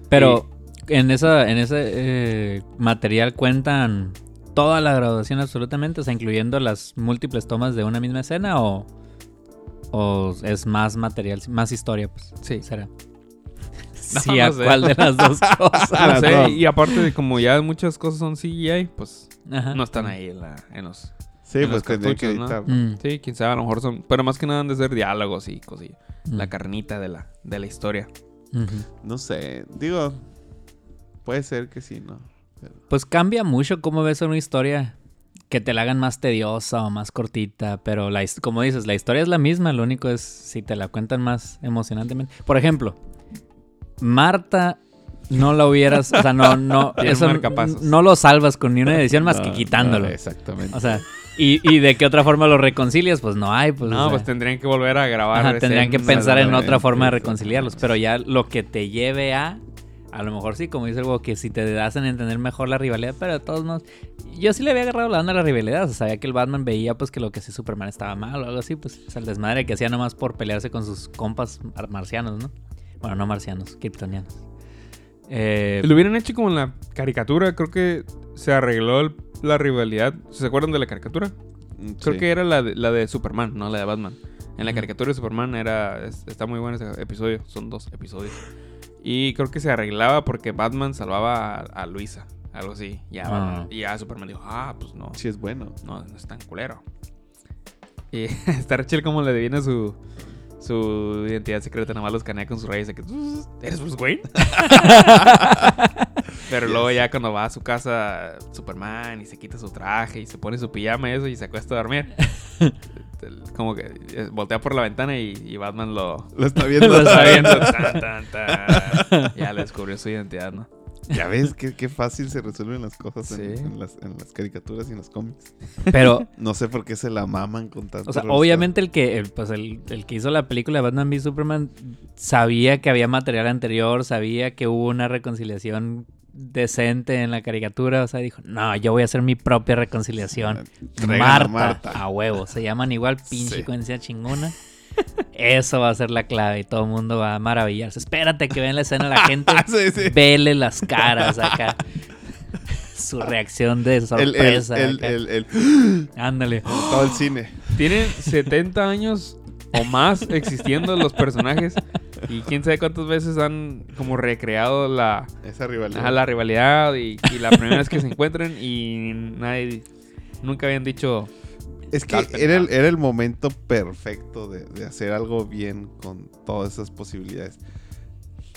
Pero en esa, en ese eh, material cuentan toda la graduación absolutamente, o sea, incluyendo las múltiples tomas de una misma escena o, o es más material, más historia, pues. Sí. Será. No, sí, ¿a no sé. cuál de las dos cosas? No sé, dos. y aparte de como ya muchas cosas son CGI, pues Ajá. no están ahí en, la, en los... Sí, En pues los tendrían que editar. ¿no? Mm, Sí, quién sabe, a lo mejor son... Pero más que nada han de ser diálogos y cosillas. mm, La carnita de la, de la historia. No sé, digo, puede ser que sí, ¿no? Pero- Pues cambia mucho cómo ves una historia que te la hagan más tediosa o más cortita, pero la, como dices, la historia es la misma, lo único es si te la cuentan más emocionantemente. Por ejemplo, Marta no la hubieras, o sea, no, no, eso no lo salvas con ni una edición más que quitándolo. no, exactamente. O sea, y, y de qué otra forma lo reconcilias, pues no hay, pues. o no, sea, pues tendrían que volver a grabar. ajá, tendrían que pensar en otra forma de reconciliarlos, pero ya lo que te lleve a, a lo mejor sí, como dice el huevo, que si te hacen entender mejor la rivalidad, pero de todos modos, yo sí le había agarrado la onda a la rivalidad, o sea, sabía que el Batman veía pues que lo que hacía Superman estaba mal o algo así, pues, o sea, el desmadre que hacía nomás por pelearse con sus compas mar- marcianos, ¿no? Bueno, no marcianos, kryptonianos. Eh, Lo hubieran hecho como en la caricatura, creo que se arregló el- la rivalidad. ¿Se acuerdan de la caricatura? Mm, Creo sí. que era la de, la de Superman, no la de Batman. En la caricatura de Superman era es- está muy bueno ese episodio, son dos episodios. Y creo que se arreglaba porque Batman salvaba a, a Luisa, algo así. Ya, Ah. Batman- y ya Superman dijo, ah, pues no, Sí es bueno. no, no es tan culero. Y está chill como le adivina su, su identidad secreta, nomás los canea con sus rayos de que ¿Eres Bruce Wayne? Pero luego ya cuando va a su casa Superman y se quita su traje y se pone su pijama y eso y se acuesta a dormir. el- como que eh, voltea por la ventana y, y Batman lo, Lo está viendo. Lo está viendo. Tan, tan, tan. Ya le descubrió su identidad, ¿no? Ya ves qué, qué fácil se resuelven las cosas en, Sí. en las, en las caricaturas y en los cómics. pero, No sé por qué se la maman con tanto. O sea, obviamente el que, el, pues el, el que hizo la película de Batman v Superman sabía que había material anterior, sabía que hubo una reconciliación decente en la caricatura, o sea, dijo, no, yo voy a hacer mi propia reconciliación. Marta, Marta. a huevo, se llaman igual, pinche Sí. coincidencia chingona. Eso va a ser la clave y todo el mundo va a maravillarse. Espérate que vean la escena la gente, Sí, sí. vele las caras acá. Su reacción de El, el, sorpresa. el, acá. el, el- Ándale. todo el cine. Tienen 70 años o más existiendo los personajes y quién sabe cuántas veces han como recreado la, Esa rivalidad. ajá, la rivalidad y, y la primera vez que se encuentran y nadie nunca habían dicho Es que era el, era el momento perfecto de, de hacer algo bien con todas esas posibilidades.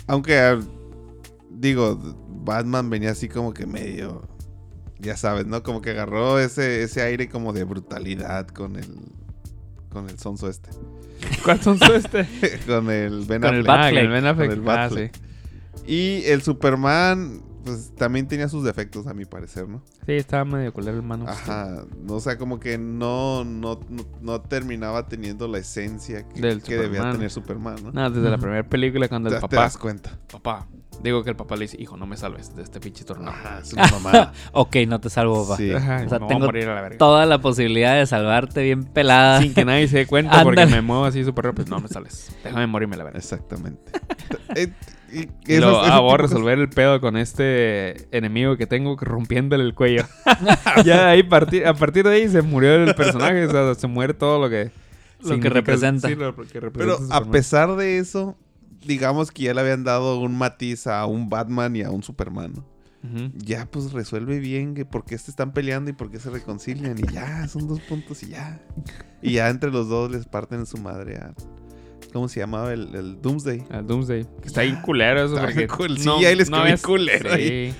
Aunque, ah, digo, Batman venía así como que medio, ya sabes, ¿no? Como que agarró ese, ese aire como de brutalidad con el, con el sonso este. ¿Cuál son su este? con el Ben Con el Affleck. Ah, el Ben Affleck. Con el Ah, sí. Y el Superman, pues también tenía sus defectos a mi parecer, ¿no? Sí, estaba medio culero el mano. Ajá, no, o sea, como que no, no, no, no terminaba teniendo la esencia que, Del que debía tener Superman, ¿no? No, desde la primera película cuando te, el te papá, das cuenta. papá, digo que el papá le dice, hijo, no me salves de este pinche torneo. Ajá, es una mamada. Ok, no te salvo, papá. Sí. Ajá, O sea, me voy a tengo morir a la verga. Toda la posibilidad de salvarte bien pelada. Sin que nadie se dé cuenta porque me muevo así súper rápido. Pues no me sales. Déjame morirme la verga. Exactamente. Eh, y, ese ah, voy a resolver el pedo con este enemigo que tengo rompiéndole el cuello. ya ahí parti- a partir de ahí se murió el personaje. O sea, se muere todo lo que... Lo que representa. sí, lo que representa Pero a pesar de eso, digamos que ya le habían dado un matiz a un Batman y a un Superman, ¿no? Ya, pues resuelve bien que por qué se están peleando y por qué se reconcilian. Y ya, son dos puntos y ya. Y ya entre los dos les parten su madre a. ¿Cómo se llamaba? El, el Doomsday. Al Doomsday. Que está bien culero eso porque... cool. Sí, ahí les habías- culero Sí.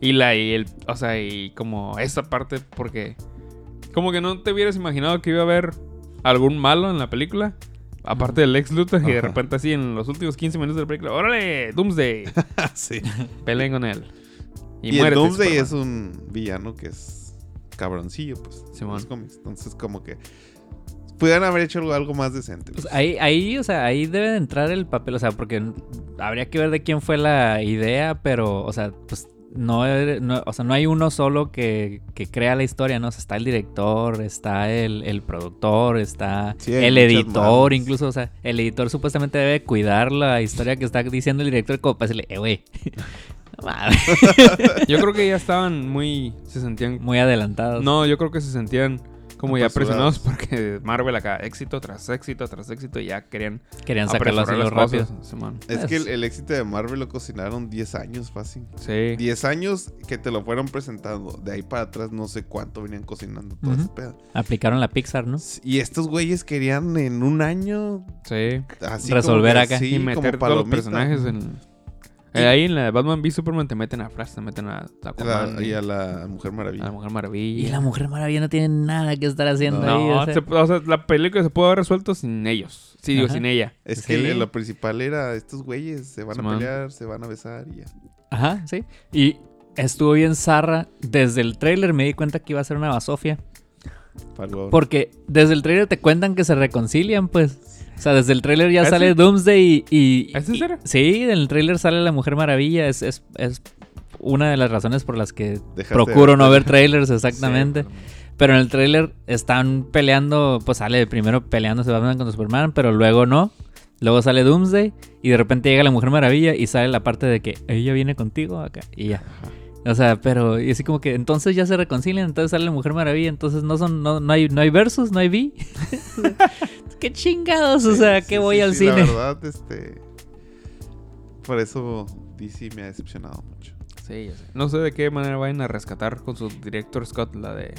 Y la... Y el, o sea, y como esa parte porque... Como que no te hubieras imaginado que iba a haber algún malo en la película. Aparte del Lex Luthor. Y de repente así en los últimos 15 minutos de la película... ¡Órale! Doomsday. sí. Peleen con él. Y, muérete, Doomsday Superman. es un villano que es cabroncillo, pues. en Simón. los cómics. Entonces, como que. Pudieran haber hecho algo, algo más decente. Pues ahí, ahí, o sea, ahí debe de entrar el papel, o sea, porque habría que ver de quién fue la idea, pero, o sea, pues no, no- o sea, no hay uno solo que, que crea la historia, ¿no? O sea, está el director, está el, el productor, está Sí, el editor, incluso, o sea, el editor supuestamente debe cuidar la historia que está diciendo el director como para decirle, eh, güey, no mames, Yo creo que ya estaban muy... Se sentían... muy adelantados. No, yo creo que se sentían como ya presionados porque Marvel acá éxito tras éxito tras éxito y ya querían Querían sacarlo así apresurar lo las rápido. Es que el, el éxito de Marvel lo cocinaron 10 años fácil. Sí. 10 años que te lo fueron presentando. De ahí para atrás no sé cuánto venían cocinando todo Ujú. ese pedo. Aplicaron la Pixar, ¿no? Y estos güeyes querían en un año Sí. así Resolver como que- acá. sí, y meter como todos los personajes en... Eh, ahí en la de Batman v Superman te meten a Flash, te meten a La- Aquaman y y a la Mujer Maravilla. a la Mujer Maravilla. Y la Mujer Maravilla no tiene nada que estar haciendo No, ahí. o sea. se- o sea, la película se pudo haber resuelto sin ellos. Sí, digo, Ajá. sin ella. Es que Sí. lo principal era estos güeyes se van a pelear, se van a besar y ya. Ajá, sí. Y estuvo bien zarra. Desde el tráiler me di cuenta que iba a ser una basofia. Porque desde el tráiler te cuentan que se reconcilian, pues. O sea, desde el tráiler ya ¿Ah, sale sí? Doomsday y... y- ¿Es en y- serio? sí, en el tráiler sale la Mujer Maravilla. Es, es, es una de las razones por las que Dejaste procuro no ver trailers, exactamente. Sí, Pero en el tráiler están peleando, pues sale primero peleándose Batman contra Superman, pero luego no. Luego sale Doomsday y de repente llega la Mujer Maravilla y sale la parte de que ella viene contigo acá y ya. O sea, pero y así como que entonces ya se reconcilian, entonces sale la Mujer Maravilla, entonces no son no, no hay no hay versus, no hay B. Qué chingados, o Sí, sea, sí, que sí, voy al sí, La cine. verdad, este. Por eso DC me ha decepcionado mucho. Sí, ya sé. No sé de qué manera vayan a rescatar con su director Scott la de.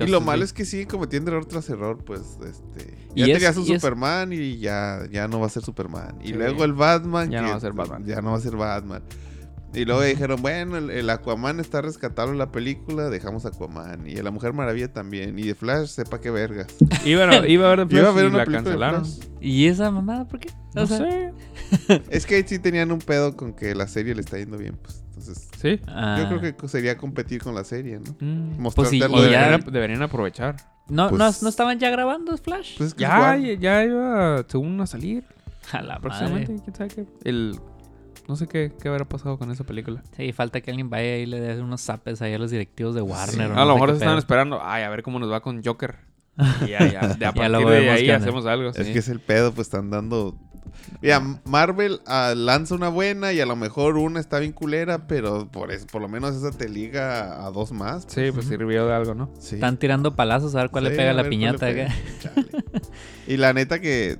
y lo malo es que siguen cometiendo error tras error, pues, este... Y Ya es- tenías un y es- Superman y ya, ya no va a ser Superman. Y Sí. luego el Batman... Ya no va a ser Batman. Ya no va a ser Batman. Y luego dijeron, bueno, el, el Aquaman está rescatable en la película, dejamos Aquaman. Y la Mujer Maravilla también. Y de Flash, sepa qué vergas. Iba a, iba a haber de Iba a Flash haber y una la película de cancelaron. Flash. ¿Y esa mamada por qué? O No sea, sé. Es que ahí sí tenían un pedo con que la serie le está yendo bien, pues. Entonces, Sí. ah, yo creo que sería competir con la serie, ¿no? Mm. De- ya- deberían, aprovechar. no, no, pues- no estaban ya grabando Flash. Pues es que Ya, igual. ya iba según a salir A la próximamente. madre. ¿Quién sabe qué? El. No sé qué, qué habrá pasado con esa película. Sí, falta que alguien vaya y le dé unos zapes ahí a los directivos de Warner. o a lo mejor se están esperando. Ay, a ver cómo nos va con Joker. Y ya, ya. De a Ya lo partir de vemos ahí hacemos algo. Es sí. que es el pedo, pues están dando. Mira, Marvel ah, lanza una buena y a lo mejor una está bien culera, pero por eso, por lo menos esa te liga a dos más. Sí, pues sirvió de algo, ¿no? Sí. Están tirando palazos a ver cuál le pega a la ver piñata. le pega. Y la neta que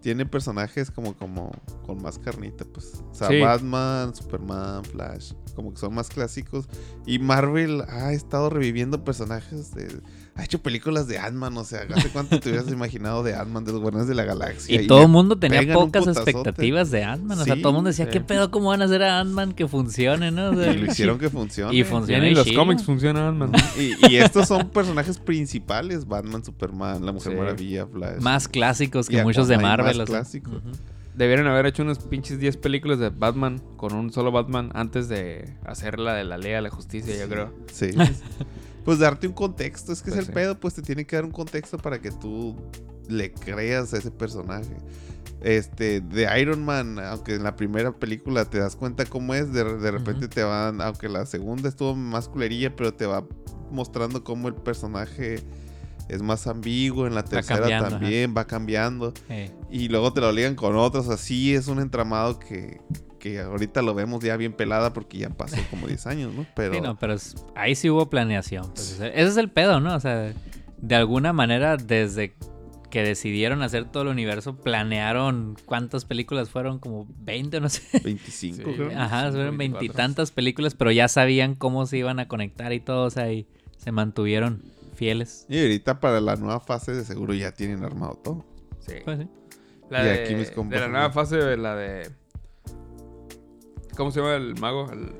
tiene personajes como, como con más carnita, pues. O sea, Sí. Batman, Superman, Flash, como que son más clásicos. Y Marvel ha estado reviviendo personajes de... Ha hecho películas de Ant-Man, o sea, ¿hace cuánto te hubieras imaginado de Ant-Man, de los Guardianes de la Galaxia? Y todo el mundo tenía pocas expectativas de Ant-Man. O sea, Sí, todo el mundo decía, sí. ¿qué pedo? ¿Cómo van a hacer a Ant-Man que funcione, no? O sea, Y lo hicieron que funcione. Y funciona. Y los chido. cómics funcionan, man. Y, y estos son personajes principales: Batman, Superman, La Mujer Sí. Maravilla, Flash. Más clásicos que muchos de Marvel. más clásicos. Debieron haber hecho unas pinches 10 películas de Batman con un solo Batman antes de hacer la de la Ley de la Justicia, yo creo. Sí. pues darte un contexto, es que Pues es el sí. pedo, pues te tiene que dar un contexto para que tú le creas a ese personaje. Este, de Iron Man, aunque en la primera película te das cuenta cómo es, de, de repente te van, aunque la segunda estuvo más culerilla, pero te va mostrando cómo el personaje es más ambiguo, en la tercera ajá. también va cambiando. Y luego te lo ligan con otros. Así es un entramado que, que ahorita lo vemos ya bien pelada porque ya pasó como 10 años, ¿no? Pero Sí, no, pero ahí sí hubo planeación. pues, ese es el pedo, ¿no? O sea, de alguna manera, desde que decidieron hacer todo el universo, planearon cuántas películas fueron, como 20 o no sé. 25, Sí. creo. Ajá, fueron 24. veintitantas películas, pero ya sabían cómo se iban a conectar y todo, o sea, y se mantuvieron fieles. Y ahorita para la nueva fase de seguro ya tienen armado todo. Sí. Pues sí. La Y de, aquí mis de la nueva fase la de... ¿Cómo se llama el mago? El-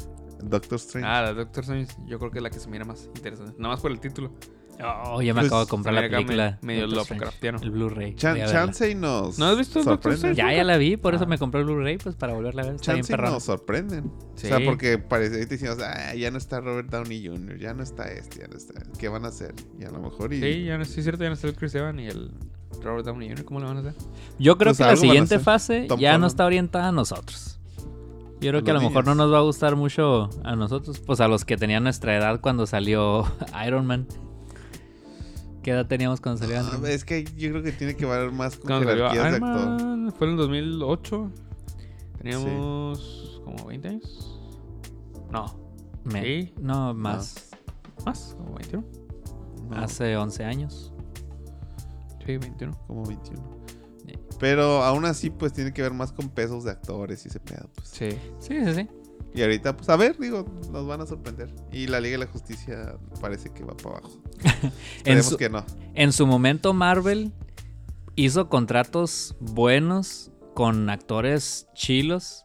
Doctor Strange. Ah, la Doctor Strange. Yo creo que es la que se mira más interesante. Nada más por el título. Oh, ya me Pues, acabo de comprar la película. me- medio Lovecraftiano. El Blu-ray. Chan-. Chance y nos. ¿No has visto Doctor. Strange? Ya, ya la vi, por eso Ah. me compré el Blu-ray, pues para volverla a ver. Está bien y nos sorprenden. Sí. O sea, porque parece, ahorita decimos, ah, ya no está Robert Downey Jr., ya no está este, ya no está. ¿Qué van a hacer? Y a lo mejor. Y, Sí, ya no, sí es cierto, ya no está el Chris Evans y el Robert Downey Jr. ¿Cómo le van a hacer? Yo creo Pues que la siguiente fase Tom ya no está orientada a nosotros. Yo creo que a lo mejor no nos va a gustar mucho a nosotros, pues a los que tenían nuestra edad cuando salió Iron Man. ¿Qué edad teníamos cuando salió Iron Ah, Man? es que yo creo que tiene que ver más con Cuando salió jerarquías de Iron actor. Man, fue en el 2008. Teníamos como 20 años. No, Me- sí. No, más. más, como 21. No, Hace 11 años. Sí, 21. como 21. Pero aún así, pues tiene que ver más con pesos de actores y ese pedo. Pues. Sí. Sí, sí, sí. Y ahorita, pues a ver, digo, nos van a sorprender. Y la Liga de la Justicia parece que va para abajo. Esperemos su, que no. en su momento Marvel hizo contratos buenos con actores chilos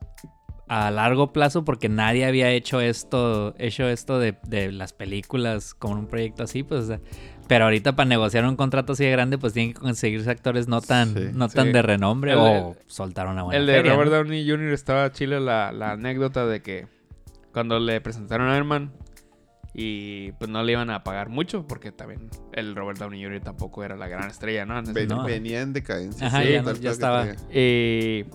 a largo plazo porque nadie había hecho esto, hecho esto de, de las películas con un proyecto así, pues, o sea, pero ahorita para negociar un contrato así de grande, pues tienen que conseguirse actores no tan, Sí. no tan Sí. de renombre El- o soltar una buena El de feria, Robert ¿no? Downey Jr. estaba chile la, la anécdota de que cuando le presentaron a Iron Man y pues no le iban a pagar mucho porque también el Robert Downey Jr. tampoco era la gran estrella, ¿no? Ven- No. Venía en decadencia. Ajá, ya estaba. Eh,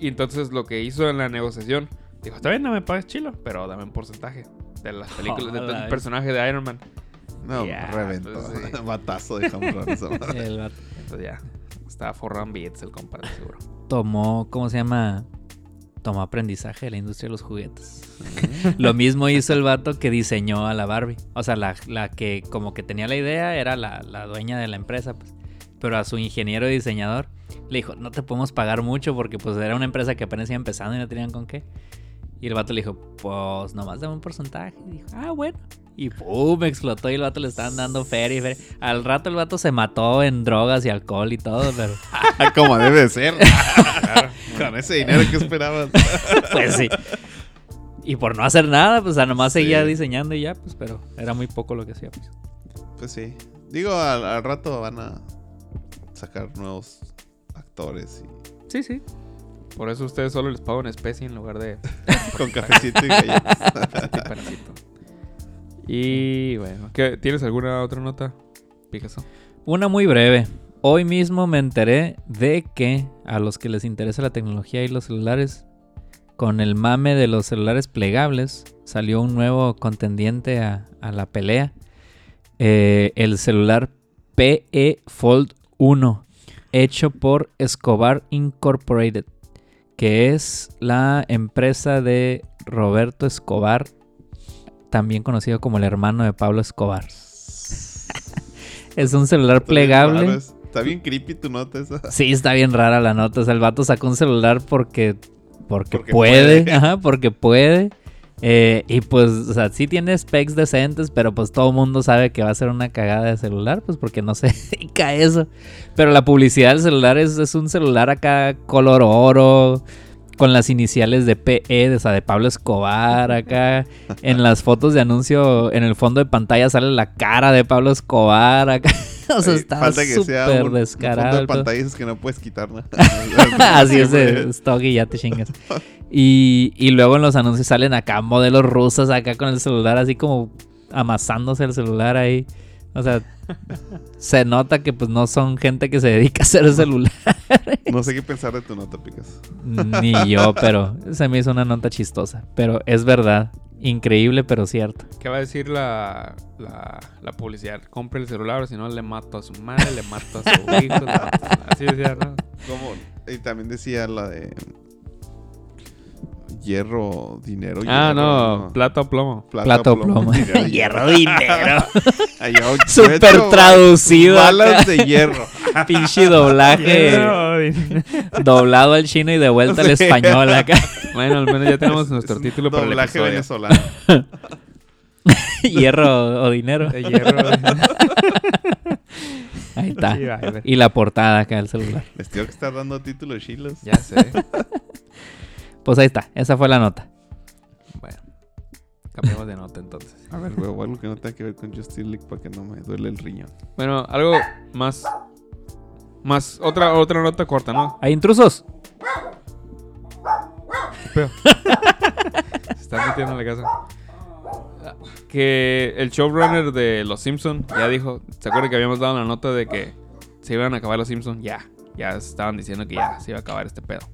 y entonces lo que hizo en la negociación, dijo, está bien, no me pagues chilo, pero dame un porcentaje de las películas, de- del eh. personaje de Iron Man. No, reventó. pues, sí. Batazo de jamón. El vato Entonces ya, estaba forrando bits el compadre, seguro. tomó, ¿cómo se llama? Tomó aprendizaje de la industria de los juguetes. Lo mismo hizo el vato que diseñó a la Barbie. O sea, la, la que como que tenía la idea era la, la dueña de la empresa, pues. Pero a su ingeniero y diseñador le dijo, no te podemos pagar mucho porque pues era una empresa que apenas iba empezando y no tenían con qué. Y el vato le dijo, pues nomás dame un porcentaje. Y dijo, ah, bueno. Y pum, explotó y el vato le estaban dando feria y feria. Al rato el vato se mató en drogas y alcohol y todo, pero Como debe de ser. Con ese dinero que esperabas. pues sí. Y por no hacer nada, pues nomás Sí. seguía diseñando y ya, pues, pero era muy poco lo que hacía, pues. Pues sí. Digo, al, al rato van a sacar nuevos actores Sí, sí. Por eso ustedes solo les pago en especie en lugar de y con cafecito y galletas. pedacito. Y bueno, ¿qué- ¿tienes alguna otra nota, Picasso? Una muy breve. Hoy mismo me enteré de que a los que les interesa la tecnología y los celulares, con el mame de los celulares plegables, salió un nuevo contendiente a, a la pelea. Eh, el celular PE Fold 1, hecho por Escobar Incorporated, que es la empresa de Roberto Escobar, también conocido como el hermano de Pablo Escobar. es un celular plegable. Está bien creepy tu nota esa. Sí, está bien rara la nota. O sea, el vato sacó un celular porque, porque, Porque puede. puede. Ajá, porque puede. Eh, y pues, o sea, sí tiene specs decentes, pero pues todo el mundo sabe que va a ser una cagada de celular, pues porque no se dedica eso. Pero la publicidad del celular es, es un celular acá color oro, con las iniciales de PE, o sea, de Pablo Escobar acá. En las fotos de anuncio, en el fondo de pantalla sale la cara de Pablo Escobar acá. O sea, está súper un, un descarado. fondo de que no puedes quitar. Así es stock y ya te chingas. Y, y luego en los anuncios salen acá modelos rusas acá con el celular así como amasándose el celular ahí. O sea, se nota que pues no son gente que se dedica a hacer celular. No sé qué pensar de tu nota, Picas. Ni yo, pero se me hizo una nota chistosa. Pero es verdad. Increíble, pero cierto. ¿Qué va a decir la, la, la publicidad? Compre el celular, o si no le mato a su madre, le mato a su hijo. Así decía, ¿no? ¿Cómo? Y también decía la de hierro, dinero. Ah, hierro, no, plata o plomo. Plata, Plato plomo. dinero, Hierro, dinero. Beto, traducido. Balas acá. de hierro. Pinche doblaje. doblado al chino y de vuelta al español acá. Bueno, al menos ya tenemos nuestro Es título para el Doblaje venezolano. Hierro o dinero. De hierro. Ahí está. Sí. Y la portada acá del celular. Les tengo que estar dando títulos chilos. Ya sé. Pues ahí está. Esa fue la nota. Bueno, cambiamos de nota entonces. A ver, güey, o algo que no tenga que ver con Justice League para que no me duele el riñón. Bueno, algo más. Más, otra, otra nota corta, ¿no? ¿Hay intrusos? Feo. Se están metiendo en la casa. Que el showrunner de Los Simpson ya dijo, ¿se acuerdan que habíamos dado la nota de que se iban a acabar Los Simpson? Ya, ya estaban diciendo que ya se iba a acabar este pedo.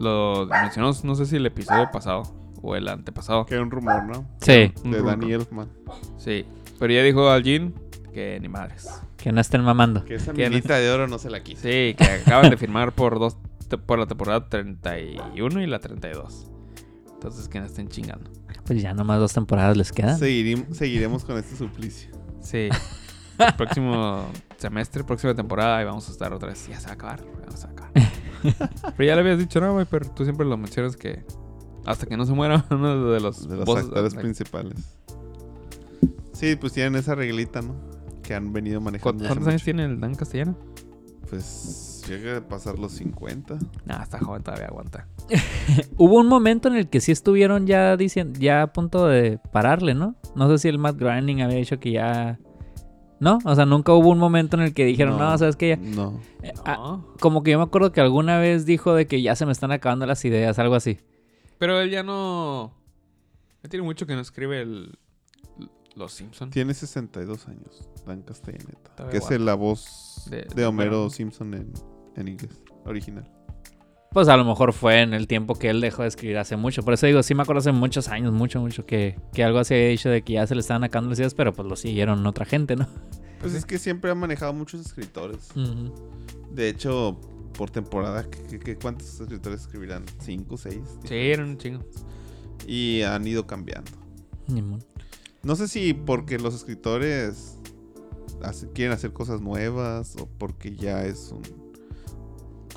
Lo mencionamos, no sé si el episodio pasado o el antepasado. Que era un rumor, ¿no? Sí. Un De. Danny Elfman. Sí, pero ya dijo Al Jean que ni madres. Que no estén mamando. Que esa Que no- minita de oro no se la quise. Sí, que acaban de firmar por dos te- por la temporada 31 y la 32. Entonces que no estén chingando. Pues ya nomás dos temporadas les quedan. Seguirim- seguiremos con este suplicio. Sí. El próximo semestre, próxima temporada, ahí vamos a estar otra vez. Ya se va a acabar. Vamos a acabar. Pero ya le habías dicho, no, güey, pero tú siempre lo mencionas que hasta que no se muera uno de los, De los voces- actores de- principales. Sí, pues tienen esa reglita, ¿no? Que han venido ¿Cu- manejando. ¿Cuántos años mucho. tiene el Dan Castellano? Pues llega a pasar los 50. Nah, está joven todavía aguanta. Hubo un momento en el que sí estuvieron ya diciendo, ya a punto de pararle, ¿no? No sé si el Matt Groening había dicho que ya. ¿No? O sea, nunca hubo un momento en el que dijeron, no, sabes que ya. No. Eh, ah, como que yo me acuerdo que alguna vez dijo de que ya se me están acabando las ideas, algo así. Pero él ya no. Ya tiene mucho que no escribe el... Los Simpsons. Tiene 62 años, Dan Castellaneta. Que es la voz De- de, de Homero Homero. Simpson en, en inglés, original. Pues a lo mejor fue en el tiempo que él dejó de escribir hace mucho. Por eso digo, sí me acuerdo hace muchos años, mucho, mucho, que, que algo así había dicho de que ya se le estaban acabando las ideas, pero pues lo siguieron otra gente, ¿no? Pues es que siempre han manejado muchos escritores. De hecho, por temporada, ¿qué- ¿cuántos escritores escribirán? ¿Cinco, seis? Sí, era un chingo. Y han ido cambiando. Ni modo. No sé si porque los escritores hace- quieren hacer cosas nuevas o porque ya es un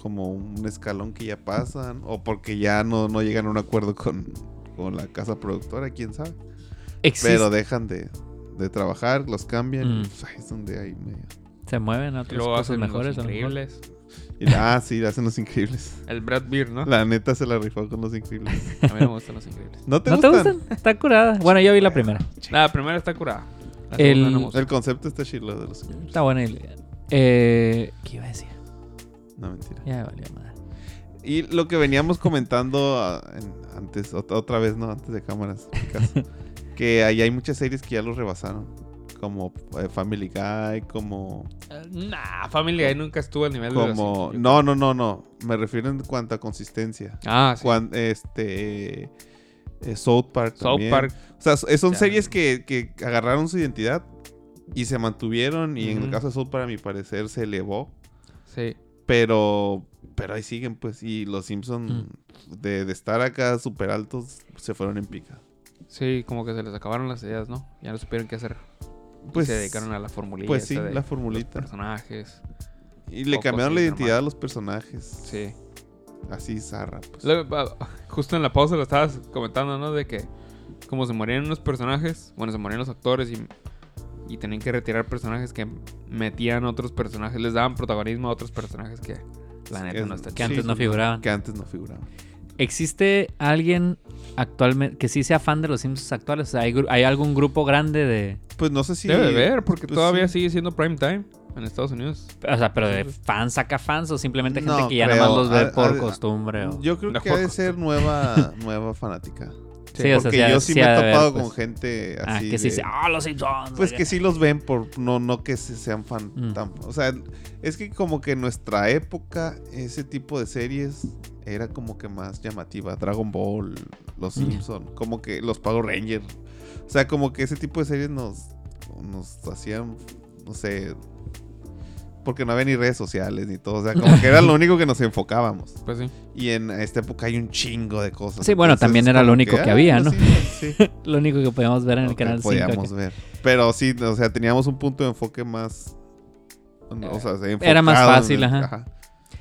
como un escalón que ya pasan o porque ya no, no llegan a un acuerdo con, con la casa productora, quién sabe. Existe- Pero dejan de, de trabajar, los cambian. Mm. pues, ahí es donde hay medio. Se mueven a otras luego cosas hacen mejores. los increíbles. Y, ah, sí, hacen los increíbles. El Brad Beard, ¿no? La neta se la rifó con los increíbles. A mí no me gustan los increíbles. ¿No te ¿No te gustan? Está curada. Bueno, yo vi la primera. La primera está curada. La El- segunda no me gusta. El concepto está chilo de los increíbles. Está buena. y- Eh, ¿Qué iba a decir? No, mentira. Ya me valió madre. Y lo que veníamos comentando ah, en- antes, ot- otra vez, ¿no? Antes de cámaras, en mi caso, que ahí hay muchas series que ya los rebasaron. Como eh, Family Guy, como... Nah, Family Guy nunca estuvo al nivel de los como no, no, no, no. Me refiero en cuanto a consistencia. Ah, sí. Cuan- este... eh, South Park South también. Park. O sea, so- son Ya. series que, que agarraron su identidad y se mantuvieron. Y en el caso de South Park, a mi parecer, se elevó. Sí. Pero, pero ahí siguen, pues. Y los Simpsons, Mm. de, de estar acá súper altos, se fueron en pica. Sí, como que se les acabaron las ideas, ¿no? Ya no supieron qué hacer. Pues, y se dedicaron a la formulita. pues sí, la los formulita. personajes. Y le cambiaron la identidad normal. a los personajes. Sí. Así, zarra, pues. Ah, justo en la pausa lo estabas comentando, ¿no? De que como se morían unos personajes, bueno, se morían los actores y, y tenían que retirar personajes que metían otros personajes, les daban protagonismo a otros personajes que la neta Es- no está Que antes no figuraban. Que antes no figuraban. ¿Existe alguien actualmente que sí sea fan de los Simpsons actuales? O sea, ¿hay, hay algún grupo grande de... Pues no sé si... Debe de ver, porque pues todavía sí. sigue siendo prime time en Estados Unidos. O sea, pero de fans saca fans o simplemente gente No, que ya creo. nada más los ve por costumbre? o- Yo creo que ha de juegos. ser nueva, nueva fanática. Sí, o sea, Porque sí yo sí sí me he topado pues. con gente Ah, así que sí de-. ¡Ah, los Simpsons! Pues que sí los ven por no no que se- sean fan Mm. tan- o sea, es que como que en nuestra época ese tipo de series era como que más llamativa, Dragon Ball, Los Mm. Simpson, como que los Power Rangers. O sea, como que ese tipo de series nos nos hacían no sé, porque no había ni redes sociales ni todo, o sea, como que era lo único que nos enfocábamos. Pues sí. Y en esta época hay un chingo de cosas. Sí, bueno, Entonces, también era lo único que ah, había, los ¿no? Simpsons, sí. Lo único que podíamos ver en el que canal 5. podíamos ver. Pero sí, o sea, teníamos un punto de enfoque más. O sea, se- Era más fácil, el- ajá.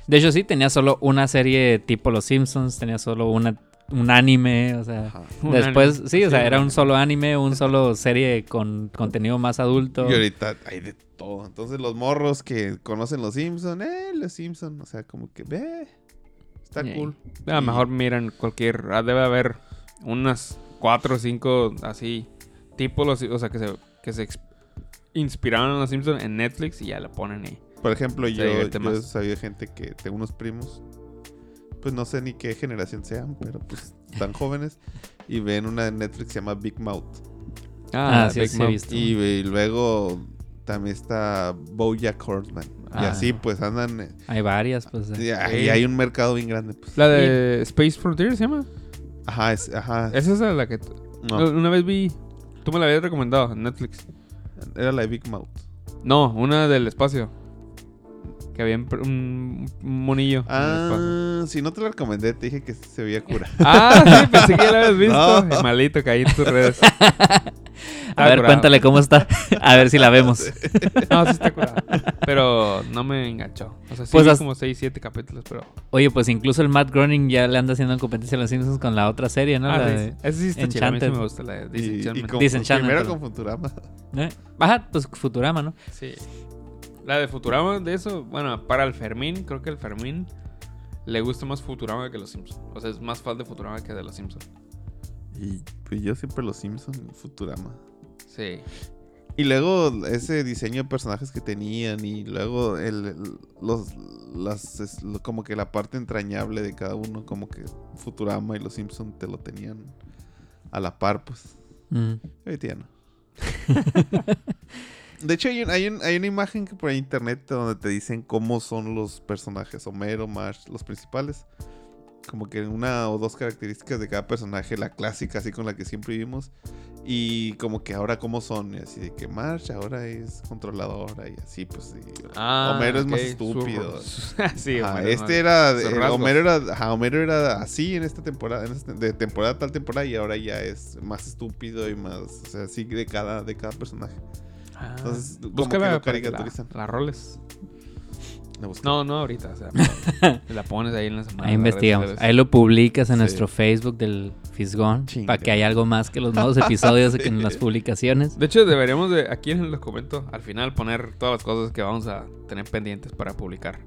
De hecho, sí, tenía solo una serie tipo Los Simpsons, tenía solo una, un anime, o sea... Ajá. Después, anime. sí, o sea, Sí, era un un solo anime, un solo serie con contenido más adulto. Y ahorita hay de todo. Entonces, los morros que conocen los Simpsons, eh, los Simpsons. O sea, como que, ve. Está cool. A lo Y- mejor miran cualquier. ah, Debe haber unas cuatro o cinco así. Tipos, los- o sea, que se, que se inspiraron en los Simpsons en Netflix y ya la ponen ahí. Por ejemplo, Se yo, yo he sabido gente que tengo unos primos. Pues no sé ni qué generación sean, pero pues están jóvenes. Y ven una de Netflix que se llama Big Mouth. Ah, sí, Big sí he Mouth. visto. Y, y luego también está Bojack Horseman. Y Ah. así pues andan... eh, Hay varias, pues. Y, eh. y hay un mercado bien grande. Pues. La de Space Frontier se llama. Ajá, es, ajá. Esa es la que. no, Una vez vi. Tú me la habías recomendado en Netflix. era la de Big Mouth. No, una del espacio. Que había un, monillo. Ah, si no te la recomendé, te dije que se veía cura. Ah, sí, pensé que ya la habías visto. No. Malito, caí en tus redes. A ver, curado. cuéntale cómo está. A ver si la vemos. No, sí está curado. Pero no me enganchó. O sea, sí Pues vi como 6, 7 capítulos, pero... Oye, pues incluso el Matt Groening ya le anda haciendo competencia a los Simpsons con la otra serie, ¿no? ah, La sí, de- sí. Ese sí está chido. A mí sí Enchanted. me gusta la de Y, y Disenchantment. con, Disenchantment, primero con Futurama. ¿Eh? Ajá, pues Futurama, ¿no? Sí. La de Futurama, de eso, bueno, para el Fermín, creo que el Fermín le gusta más Futurama que los Simpsons. O sea, es más fan de Futurama que de los Simpsons. Y pues yo siempre los Simpsons y Futurama. Sí. Y luego ese diseño de personajes que tenían y luego el, el- los las es- lo- como que la parte entrañable de cada uno como que Futurama y los Simpsons te lo tenían a la par pues. Mm. Ahorita ya no. De hecho, hay, un- hay, un- hay una imagen que por internet donde te dicen cómo son los personajes, Homero, Marge, los principales. Como que una o dos características de cada personaje, la clásica, así con la que siempre vivimos. Y como que ahora cómo son, y así de que Marge ahora es controladora y así, pues. y Homero es más Ah, estúpido. sí, Ajá, Homero es más- este era. Homero era, ajá, Homero era así en esta temporada, en esta- de temporada tal temporada y ahora ya es más estúpido y más, o sea, así de cada, de cada personaje. Ah, Entonces, como búscala que lo la- roles. No, no ahorita, o sea, la pones ahí en la semana. Ahí investigamos. Ahí lo publicas en Sí. nuestro Facebook del Fisgón. Chinga. Para que haya algo más que los nuevos episodios en las publicaciones. De hecho, deberíamos de, aquí en los comento, al final poner todas las cosas que vamos a tener pendientes para publicar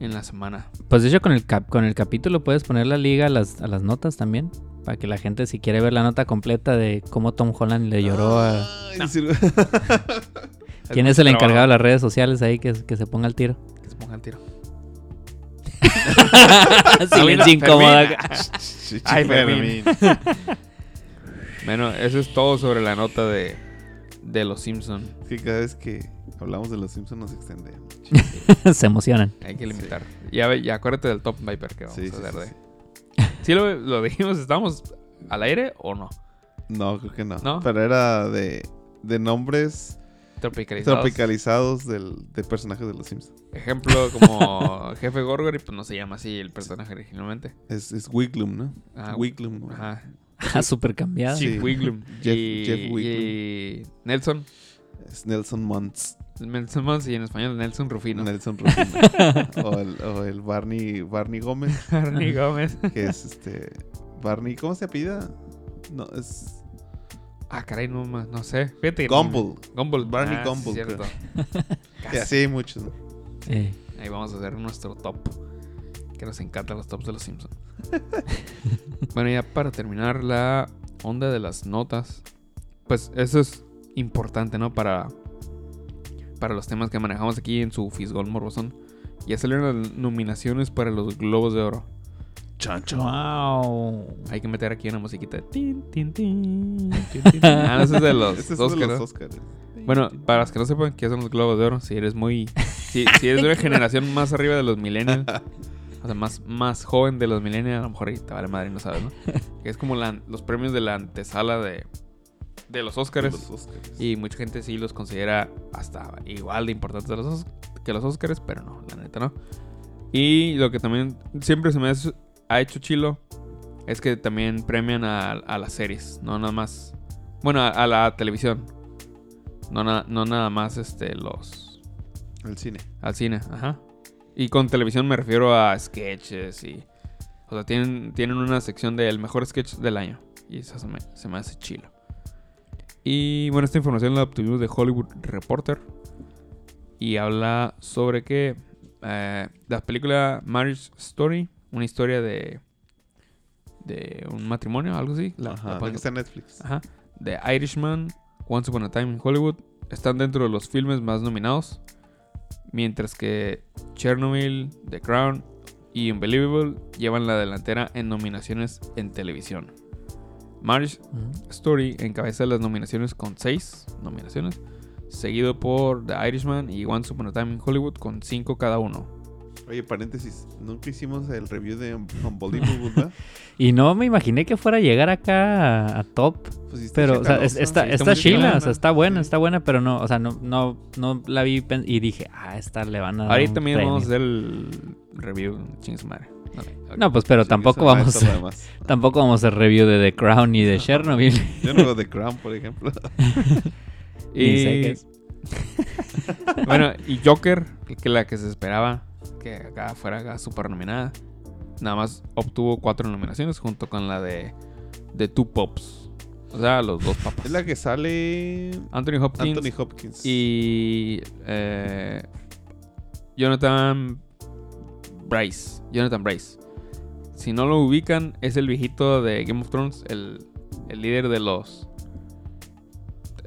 en la semana. Pues de hecho con el cap con el capítulo puedes poner la liga a las, a las notas también. Para que la gente si quiere ver la nota completa de cómo Tom Holland le lloró a... Ay, sí, ¿Quién es el encargado de las redes sociales ahí que, que se ponga al tiro? Que se ponga el tiro. Silencio incómodo. Ay, Fermín. Bueno, eso es todo sobre la nota de, de los Simpson. Que cada vez que hablamos de los Simpsons nos extendemos. se emocionan. Hay que limitar. Ya, ve- ya acuérdate del top Viper que vamos Sí, a sí, hacer sí, de. sí. ¿Sí lo, lo dijimos? ¿Estamos al aire o no? No, creo que no. ¿No? Pero era de, de nombres Tropicalizados. tropicalizados del, de personajes de los Simpsons. Ejemplo, como Jefe Gorgory, pues no se llama así el personaje originalmente. Es, es Wiglum, ¿no? Ah, Wiglum. Ajá. Ah, súper cambiado. Sí. Wiglum. Jeff- y, Jeff Wiglum. y Nelson. Es Nelson Muntz. Nelson Mons y en español Nelson Rufino. Nelson Rufino. o, el, o el Barney, Barney Gómez, Barney Gómez. que es este... Barney, ¿cómo se apellida? No, es... Ah, caray, no, ma- no sé. Fíjate. Gumball. Gumball. Barney Ah, sí, Gumball, cierto. Y así hay muchos, ¿no? Eh, Ahí vamos a hacer nuestro top. Que nos encantan los tops de los Simpsons. bueno, ya para terminar la onda de las notas. Pues eso es importante, ¿no? Para, para los temas que manejamos aquí en su Fisgol Morbosón. Ya salieron las nominaciones para los Globos de Oro. Chancho. wow. Hay que meter aquí una musiquita. Tin, tin, tin, tin, tin. Ah, no, ese es de los Este es de Oscars, los ¿no? Oscars. Bueno, para los que no sepan qué son los globos de oro, si eres muy. Si, si eres de una generación más arriba de los millennials, o sea, más, más joven de los millennials, a lo mejor ahí te vale madre y no sabes, ¿no? Que es como la- los premios de la antesala de, de los Oscars. Los Oscars. Y mucha gente sí los considera hasta igual de importantes de los que los Oscars, pero no, la neta no. Y lo que también siempre se me ha hecho chilo es que también premian a, a las series, no nada más. Bueno, a, a la televisión. No, na- no nada más este los El cine. al cine, ajá. Y con televisión me refiero a sketches y. O sea, tienen, tienen una sección del mejor sketch del año. Y eso se me, se me hace chilo. Y bueno, esta información la obtuvimos de Hollywood Reporter. Y habla sobre que eh, la película Marriage Story, una historia de. de un matrimonio, algo así. La, Ajá, la está en Netflix. Ajá. The Irishman, Once Upon a Time in Hollywood están dentro de los filmes más nominados. Mientras que Chernobyl, The Crown y Unbelievable llevan la delantera en nominaciones en televisión. Marriage. Story encabeza las nominaciones con 6 nominaciones, seguido por The Irishman y Once Upon a Time in Hollywood con 5 cada uno. Oye, paréntesis. Nunca hicimos el review de Un- Unbelievable, ¿verdad? Y no me imaginé que fuera a llegar acá a, a top. Pues sí está Pero, o sea, es- está, sí, está está muy chila, o sea, está buena, Sí. está buena, pero no, o sea, no, no, no la vi y dije, ah, esta le van a dar. Ahorita mismo vamos a hacer el review, chingue su madre. No, pues, pero Sí, tampoco eso- vamos, eso además. tampoco vamos a hacer review de The Crown ni de Chernobyl. Yo no veo The Crown, por ejemplo. Y bueno, y Joker, que la que se esperaba que acá fuera acá super nominada, nada más obtuvo cuatro nominaciones junto con la de, de Two Pops. O sea, los dos papas. Es la que sale Anthony Hopkins Anthony Hopkins. y eh, Jonathan Bryce. Jonathan Bryce. Si no lo ubican, es el viejito de Game of Thrones, el, el líder de los...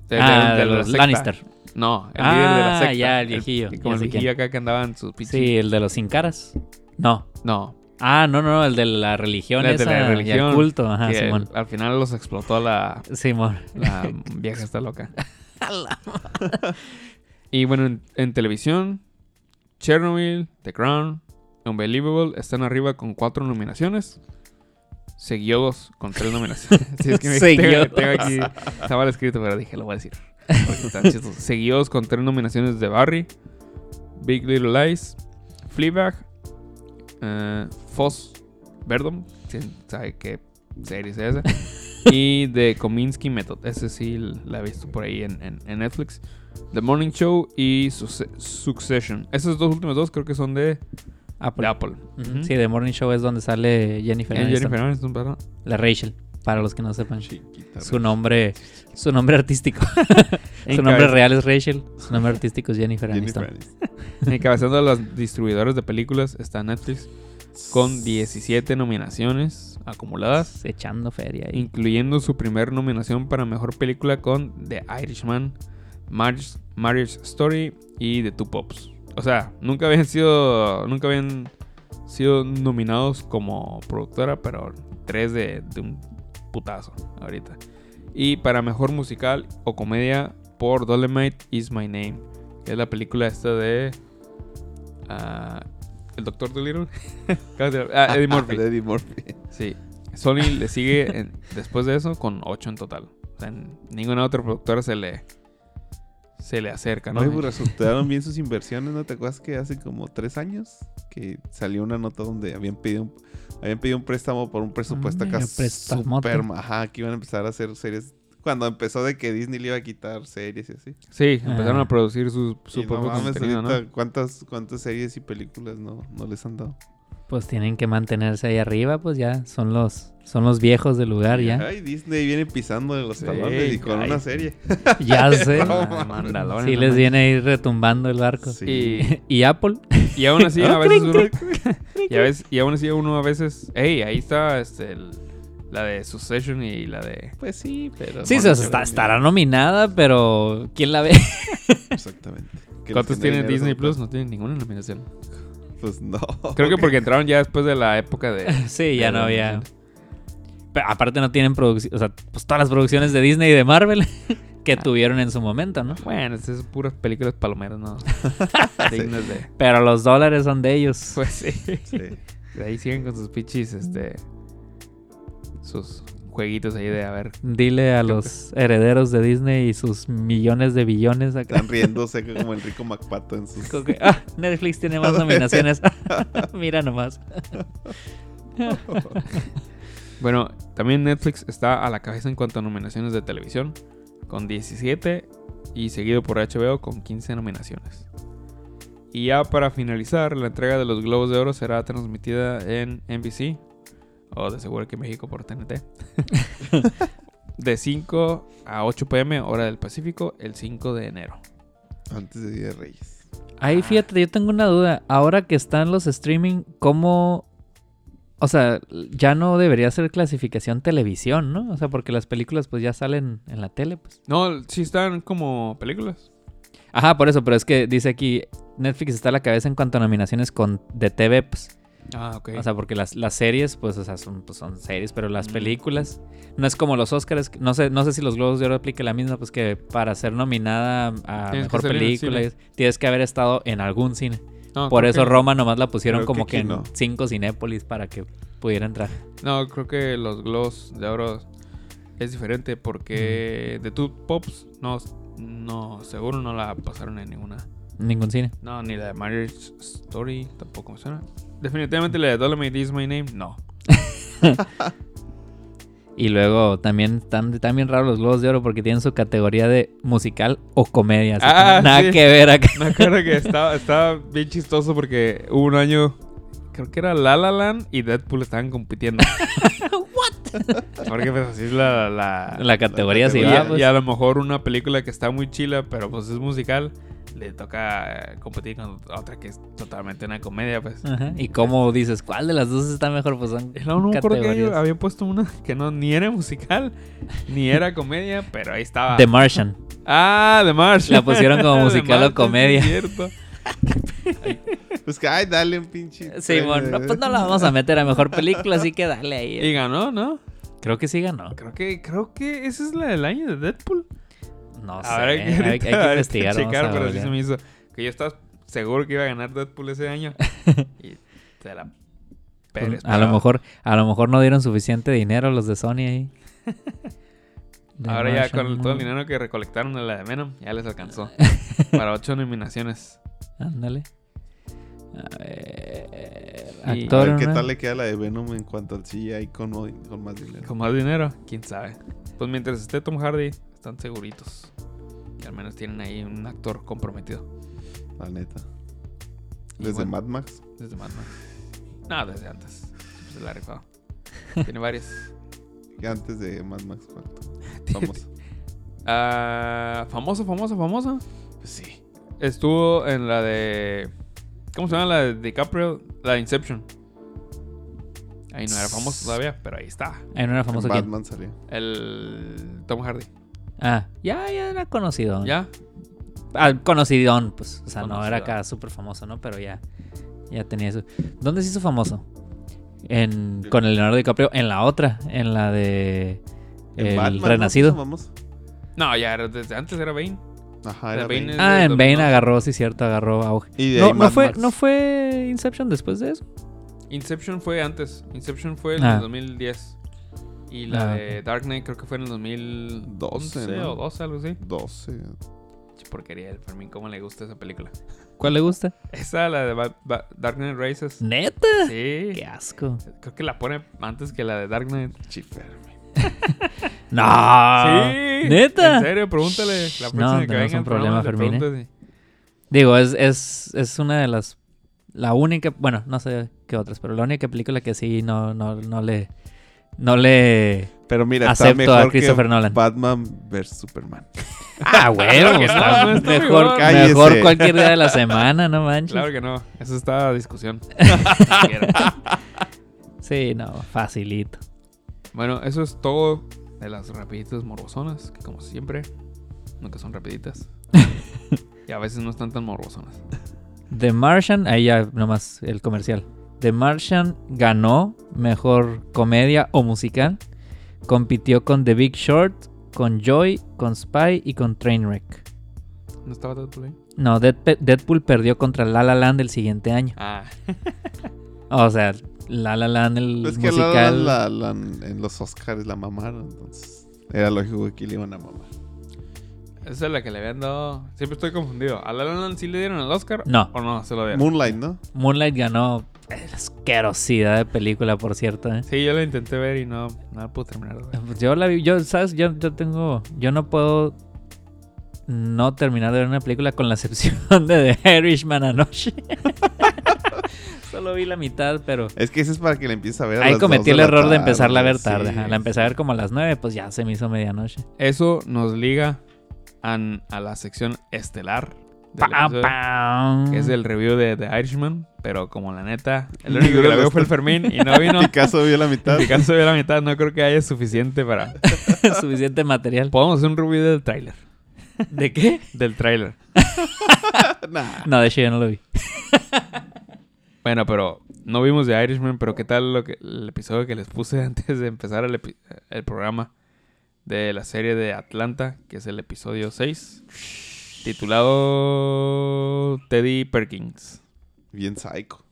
de- ah, de, la los secta. Lannister. No, el líder de la Ah, secta. ya, el viejillo, como ya el viejillo acá que andaba en sus pinches... Sí, el de los sin caras. No. No, Ah, no, no, el de la religión El de la y el religión, culto. Ajá, Simón. al final los explotó la, Simón. La vieja está loca. y bueno, en, en televisión, Chernobyl, The Crown, Unbelievable están arriba con cuatro nominaciones. Seguidos con tres nominaciones. Sí, es que me- tengo, tengo aquí, estaba escrito, pero dije, lo voy a decir. Seguidos con tres nominaciones de Barry, Big Little Lies, Fleabag, eh, Foss Verdon, ¿quién sabe qué serie es esa? y The Kominsky Method. Ese sí la he visto por ahí en, en- en Netflix. The Morning Show y Succession. Esos dos últimos dos creo que son de, Apple. de Apple. Sí, The Morning Show es donde sale Jennifer Eh, Aniston. Jennifer Aniston, perdón. La Rachel, para los que no sepan. Chiquita, Su nombre, su nombre artístico. su nombre real es Rachel. Su nombre artístico es Jennifer Jennifer Aniston. Aniston. Encabezando a los distribuidores de películas está Netflix con 17 nominaciones acumuladas, Echando feria ahí. incluyendo su primer nominación para mejor película con The Irishman, Marriage, Marriage Story y The Two Pops. O sea, nunca habían sido nunca habían sido nominados como productora, pero tres de, de un putazo ahorita. Y para mejor musical o comedia por Dolemite Is My Name, que es la película esta de ah, el Doctor Dolittle. Ah, Eddie Murphy. Eddie Murphy. Sí. Sony le sigue en- después de eso con 8 en total. O sea, ninguna otra productora se le se le acerca, ¿no? No, pues resultaron bien sus inversiones, ¿no te acuerdas que hace como tres años que salió una nota donde habían pedido un, habían pedido un préstamo por un presupuesto acá medio prestamote. super, ajá, que iban a empezar a hacer series cuando empezó de que Disney le iba a quitar series y así. Sí, empezaron Ah. a producir su, su no propio mames, contenido, ¿no? ¿cuántas, ¿Cuántas series y películas no, no les han dado? Pues tienen que mantenerse ahí arriba, pues ya son los, son los viejos del lugar ya. Ay, Disney viene pisando de los Sí, talones y con ay. una serie. Ya sé. Mandalorian, Sí no les viene ahí retumbando el barco. Sí. Y, Y Apple. y aún así, a Ah, veces clink, uno, y, a veces, y aún así uno a veces, hey, ahí está este, el- la de Succession y la de... Pues sí, pero... Sí, no, está- estará nominada, pero ¿quién la ve? Exactamente. ¿Cuántos tiene Disney Plus? No tiene ninguna nominación. Pues no. Creo que porque entraron ya después de la época de... Sí, ya de no había. Pero aparte no tienen producción, o sea, pues todas las producciones de Disney y de Marvel que tuvieron en su momento, ¿no? Bueno, esas son puras películas palomeras, ¿no? Dignas de... Pero los dólares son de ellos. Pues sí. Sí. De ahí siguen con sus pichis, este... Sus jueguitos ahí de a ver... Dile a los herederos de Disney y sus millones de billones acá. Están riéndose como el rico MacPato en sus... Ah, Netflix tiene más nominaciones. Mira nomás. Bueno, también Netflix está a la cabeza en cuanto a nominaciones de televisión, con 17 y seguido por HBO con 15 nominaciones. Y ya para finalizar, la entrega de los Globos de Oro será transmitida en NBC, o de seguro que México por TNT, de 5 a 8 pm, hora del Pacífico, el 5 de enero. Antes de Día de Reyes. Ahí fíjate, yo tengo una duda. Ahora que están los streaming, ¿cómo...? O sea, ya no debería ser clasificación televisión, ¿no? O sea, porque las películas pues ya salen en la tele, pues. No, sí están como películas. Ajá, por eso, pero es que dice aquí, Netflix está a la cabeza en cuanto a nominaciones con de TV, pues. Ah, ok. O sea, porque las, las series, pues, o sea, son, pues, son series, pero las Mm. películas no es como los Oscars. No sé, no sé si los Globos de Oro aplique la misma, pues que para ser nominada a Tienes mejor película tienes que haber estado en algún cine. No, Por eso que- Roma nomás la pusieron creo como que en no. cinco Cinépolis para que pudiera entrar. No, creo que los Globos de Oro es diferente porque de Two Pops no, no, seguro no la pasaron en ninguna. Ningún cine. No, ni la de Marriage Story tampoco me suena. Definitivamente la de Dolomite Is My Name, no. Y luego también están, están bien raros los Globos de Oro porque tienen su categoría de musical o comedia. así Ah, nada sí. que ver acá. Me acuerdo que estaba, estaba bien chistoso porque hubo un año, creo que era La La Land y Deadpool estaban compitiendo. Porque pues así es la... la, La categoría la sí y, va, a- pues. y a lo mejor una película que está muy chila, pero pues es musical, le toca eh, competir con otra que es totalmente una comedia, pues. Ajá. ¿Y cómo dices, cuál de las dos está mejor? Pues son Y no que categorías. habían puesto una que no ni era musical, ni era comedia, pero ahí estaba. The Martian. Ah, The Martian. La pusieron como musical o comedia. es cierto. Pues que, ay, dale un pinche. Sí, bueno, no, pues no la vamos a meter a mejor película, así que dale Y ahí. ganó, ¿no? Creo que sí ganó. Creo que, creo que esa es la del año de Deadpool. No sé, ver, hay, que hay investigar. vamos checar, pero sí se me hizo que yo estaba seguro que iba a ganar Deadpool ese año. y se la Pues, a lo mejor, a lo mejor no dieron suficiente dinero los de Sony ahí. The Ahora ya con todo el dinero que recolectaron de la de Venom, ya les alcanzó. para ocho nominaciones. Ándale. A ver. Y- A Actor. ver qué ¿no? tal le queda la de Venom en cuanto al CGI con, con más dinero. Con más dinero, quién sabe. Pues mientras esté Tom Hardy, están seguritos. Y al menos tienen ahí un actor comprometido. La neta. Desde bueno, Mad Max. Desde Mad Max. No, desde antes. Se la ha rifado. Tiene varios. Y Antes de Mad Max, ¿cuánto? Vamos. Ah, famoso, famoso, famoso. Pues sí. Estuvo en la de. ¿Cómo se llama la de DiCaprio? La de Inception. Ahí no era famoso todavía, pero ahí está. Ahí no era famoso En quién. Batman salió. El Tom Hardy. Ah, ya, ya era conocido. ¿Ya? Ah, conocidón, pues. O sea, no era acá súper famoso, ¿no? Pero ya, ya tenía eso. ¿Dónde se hizo famoso? En, con el Leonardo DiCaprio. En la otra, en la de En El Batman, ¿no? Renacido. Vamos. No, ya era desde antes era Bane. Ajá, era Bane Ah, en Bane 2002. agarró, sí, cierto, agarró auge. Y de No, no fue, Max. ¿No fue Inception después de eso? Inception fue antes. Inception fue en Ah. el 2010. Y la Ah, de Dark Knight creo que fue en el 2012 12, ¿no? o 12, algo así. 12. Che, porquería el Fermín, ¿cómo le gusta esa película? ¿Cuál le gusta? Esa, la de Ba- Ba- Dark Knight Rises. ¿Neta? Sí. Qué asco. Creo que la pone antes que la de Dark Knight. Chiferme. ¡No! sí. ¿Neta? En serio, pregúntale. La No, que tenemos venga un problema, le Fermín, ¿eh? Digo, es, es, es una de las... La única... Bueno, no sé qué otras, pero la única película que sí no, no, no le... No le... Pero mira, Acepto está a Christopher que Nolan. Batman vs Superman. Ah, bueno, Claro está no, no está mejor, mejor. Mejor cualquier día de la semana, no manches. Claro que no. Eso está a discusión. Sí, no, facilito. bueno, eso es todo de las rapiditas morbosonas. Que como siempre, nunca son rapiditas. y a veces no están tan morbosonas. The Martian, ahí ya nomás el comercial. The Martian ganó mejor comedia o musical. Compitió con The Big Short, con Joy, con Spy y con Trainwreck. ¿No estaba Deadpool ahí? No, Deadpool perdió contra La La Land el siguiente año. Ah, O sea, La La Land el Es que la, musical. la- la- en los Oscars la mamaron, entonces era lógico que le iban a mamar. esa es la que le habían dado. Siempre estoy confundido. ¿A La La Land sí le dieron el Oscar? No. ¿O no? Se lo dieron. Moonlight, ¿no? Moonlight ganó asquerosidad de película, por cierto. ¿eh? Sí, yo la intenté ver y no, no la pude terminar. de ver. Pues Yo la vi, yo, ¿sabes? Yo, yo tengo, yo no puedo no terminar de ver una película con la excepción de The Irishman anoche. Solo vi la mitad, pero Es que ese es para que la empieces a ver a ahí las cometí dos el error de empezarla a ver tarde. sí. La empecé a ver como a las 9, pues ya se me hizo medianoche. Eso nos liga a, la sección estelar. Del Pa, episodio, pa. que es el review de The Irishman. Pero como la neta, el único que la vio fue el Fermín y no vino. Picasso vio la mitad. Picasso vio la mitad, no creo que haya suficiente para. suficiente material. Podemos hacer un review del tráiler. ¿De qué? Del tráiler. Nah. No, de hecho yo no lo vi. Bueno, pero no vimos The Irishman, pero ¿qué tal lo que, el episodio que les puse antes de empezar el, el programa de la serie de Atlanta, que es el episodio 6, titulado Teddy Perkins? Bien psycho.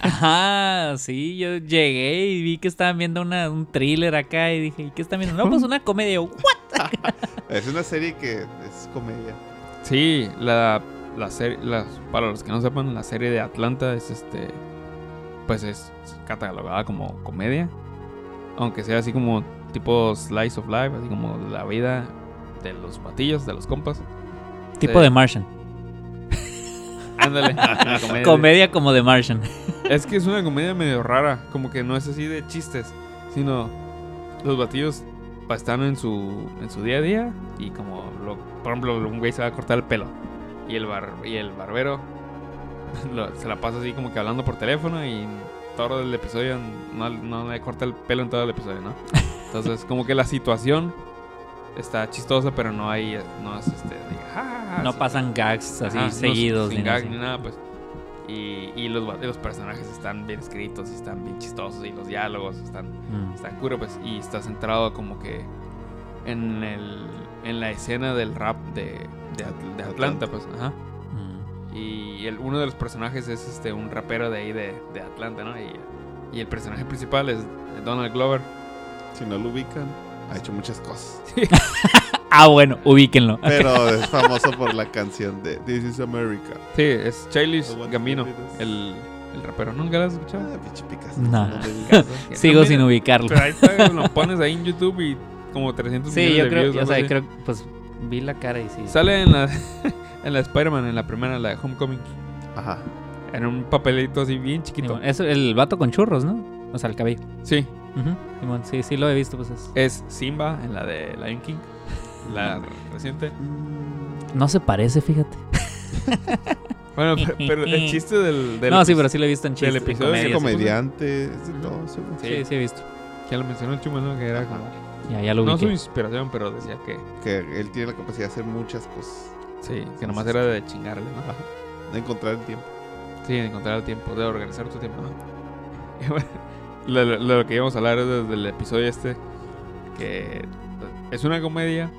Ajá, sí, yo llegué y vi que estaban viendo una, un thriller acá y dije, ¿y qué están viendo? No, pues una comedia. ¿What? Es una serie que es comedia. Sí, la, la serie, las- para los que no sepan, la serie de Atlanta es este, pues es catalogada como comedia, aunque sea así como tipo slice of life, así como la vida de los batillos, de los compas. Tipo de Martian. Ándale. comedia. Comedia como The Martian. Es que es una comedia medio rara. Como que no es así de chistes. Sino los batillos están en su, en su día a día. Y como, lo- por ejemplo, un güey se va a cortar el pelo. Y el, bar, y el barbero lo- se la pasa así como que hablando por teléfono. Y todo el episodio no, no le corta el pelo en todo el episodio, ¿no? Entonces, como que la situación está chistosa, pero no hay. No es este. de, "Ja, ja, ja", No así. pasan gags así Ajá, no, seguidos. sin ni nada gag así. ni nada, pues. Y, y los, los personajes están bien escritos y están bien chistosos y los diálogos están, Mm. están cura, pues. Y está centrado como que en, el, en la escena del rap de, de, de Atlanta, pues. Ajá. Mm. Y el, uno de los personajes es este un rapero de ahí de, de Atlanta, ¿no? Y, y el personaje principal es Donald Glover. Si no lo ubican, ha hecho muchas cosas. Ah, bueno, ubíquenlo. Pero es famoso por la canción de This is America. Sí, es Childish Gambino, el, el rapero. ¿Nunca lo has escuchado? Ah, pinche Picasso. No. Sigo No, sin mira, ubicarlo. Pero ahí está, lo pones ahí en YouTube y como 300 Sí, millones yo de creo, views, o sea, así. creo, pues vi la cara y sí. Sale en la, en la Spider-Man, en la primera, la de Homecoming. Ajá. En un papelito así bien chiquito. Simón, Es el vato con churros, ¿no? O sea, el cabello. Sí, Simón, sí, sí lo he visto, pues es. es Simba en la de Lion King. La reciente. No se parece, fíjate. Bueno, pero, pero el chiste del, del no, sí, pero sí lo he visto en chistes. en episodio Es sí, comedias. comediante. de todo, sí. Sí, sí he visto. Ya lo mencionó el Chuma, ¿no? Que era Ajá. como... Ya, ya lo No su inspiración, pero decía que... Que él tiene la capacidad de hacer muchas cosas. Sí, que nomás era de chingarle, ¿no? De encontrar el tiempo. Sí, de encontrar el tiempo, de organizar tu tiempo. ¿no? Y bueno, lo, lo- lo que íbamos a hablar es desde el episodio este, que es una comedia,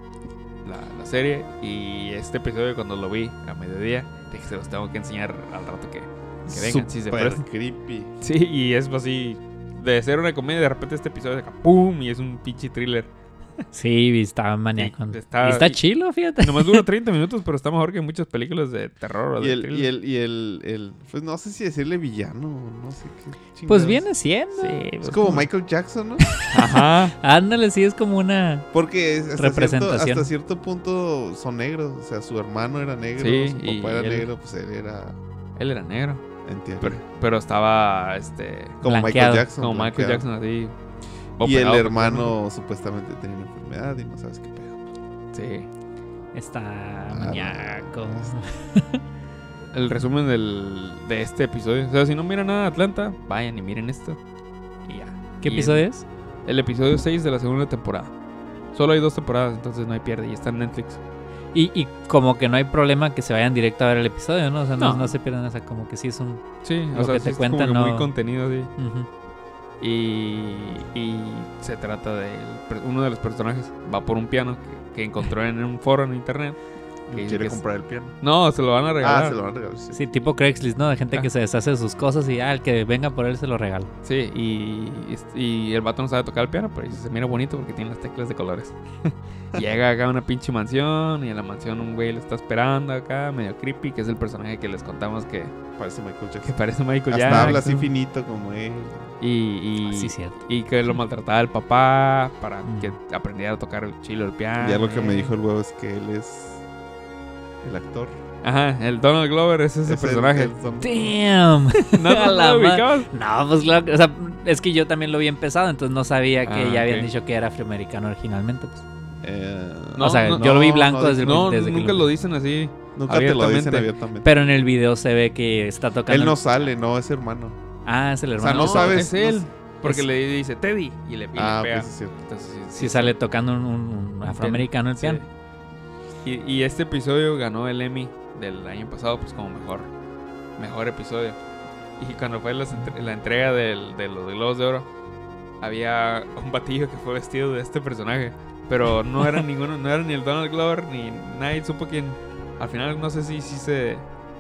la, la serie, y este episodio cuando lo vi a mediodía, dije, se los tengo que enseñar al rato que, que vengan, si se creepy. Sí, y es así, de ser una comedia, de repente este episodio acá, ¡pum! Y es un pinche thriller. Sí, está maníaco. Y Y está- está, y- chilo, fíjate. Nomás dura 30 minutos, pero está mejor que muchas películas de terror o Y el, y el, y el, el, pues no sé si decirle villano, no sé qué Pues chingados. viene siendo. Sí, Es pues, como Michael Jackson, ¿no? Ajá. Ándale, sí, es como una. Porque es- hasta, cierto, Representación. hasta cierto punto son negros. O sea, su hermano era negro, Sí, su papá era él- negro, pues él era. Él era negro. Entiendo. Pero, pero estaba, este... como blanqueado. Michael Jackson. Como Michael. Jackson, así. Y el hermano supuestamente tenía una enfermedad y no sabes qué pedo. Sí. Está Ah, maníaco. El resumen del, de este episodio. O sea, si no miran nada de Atlanta, vayan y miren esto. Y ya. ¿Qué Y episodio el- es? El episodio 6 de la segunda temporada. Solo hay dos temporadas, entonces no hay pierde. Y está en Netflix. Y, y como que no hay problema que se vayan directo a ver el episodio, ¿no? O sea, no, No. no se pierdan, o sea, como que sí es un... Sí, Lo o sea, que sí te es cuentan, como que no- muy contenido, sí. Y, y se trata de uno de los personajes. Va por un piano que, que encontró en un foro en internet. Que Quiere que es- comprar el piano. No, se lo van a regalar. Ah, se lo van a regalar. Sí. Sí, tipo Craigslist, ¿no? De gente Ah. que se deshace de sus cosas y ah, el que venga por él se lo regalo. Sí, y, y el vato no sabe tocar el piano, pero dice, se mira bonito porque tiene las teclas de colores. Llega acá a una pinche mansión y en la mansión un güey lo está esperando acá, medio creepy, que es el personaje que les contamos que, Parece Michael que Jackson. parece Michael Hasta Jackson. habla así finito como él. Y, y, Sí, cierto. y que lo maltrataba el papá para Mm. que aprendiera a tocar el chilo el piano. y algo que me dijo el huevo es que él es el actor. Ajá, el Donald Glover es ese Es personaje. el Damn. ¿No, A no la lo ubicabas? No, pues claro, que- o sea, es que yo también lo vi empezado, entonces no sabía que Ah, ya habían dicho que era afroamericano originalmente. Pues. Eh, o sea, no, yo lo vi no, blanco no, desde el No, desde que nunca lo- lo dicen así. Nunca te lo dicen abiertamente. Pero en el video se ve que está tocando. él el- no sale, no es hermano. Ah, es el O sea, hermano. no sabes, Es él. no- porque es- le dice Teddy y le, y le Ah, pega. pues es cierto. Entonces, sí, Sí sale tocando un, afroamericano el Sí. piano. Y, y este episodio ganó el Emmy del año pasado, pues como mejor, mejor episodio. Y cuando fue las la entrega del- de los Globos de Oro, había un batillo que fue vestido de este personaje. Pero no era ninguno, no era ni el Donald Glover, ni nadie supo quién. Al final no sé si, si se...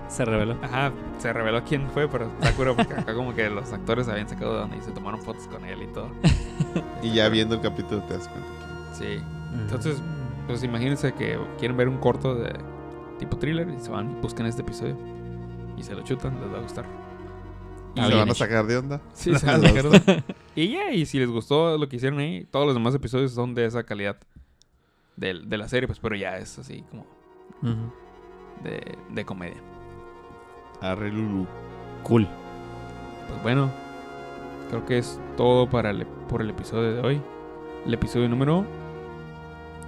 Se reveló. Ajá, se reveló quién fue, pero está cura porque acá como que los actores habían sacado de donde y se tomaron fotos con él y todo. Y ya viendo el capítulo te das cuenta. Sí. Entonces, Pues imagínense que quieren ver un corto de tipo thriller y se van y buscan este episodio y se lo chutan, les va a gustar. Y Ah, se van a sacar de onda. Sí, se van a sacar de- Y ya, y si les gustó lo que hicieron ahí, todos los demás episodios son de esa calidad del- de, la serie, pues, pero ya es así como de, de comedia. Arre Lulu. Cool. Pues bueno, creo que es todo para el, por el episodio de hoy. El episodio número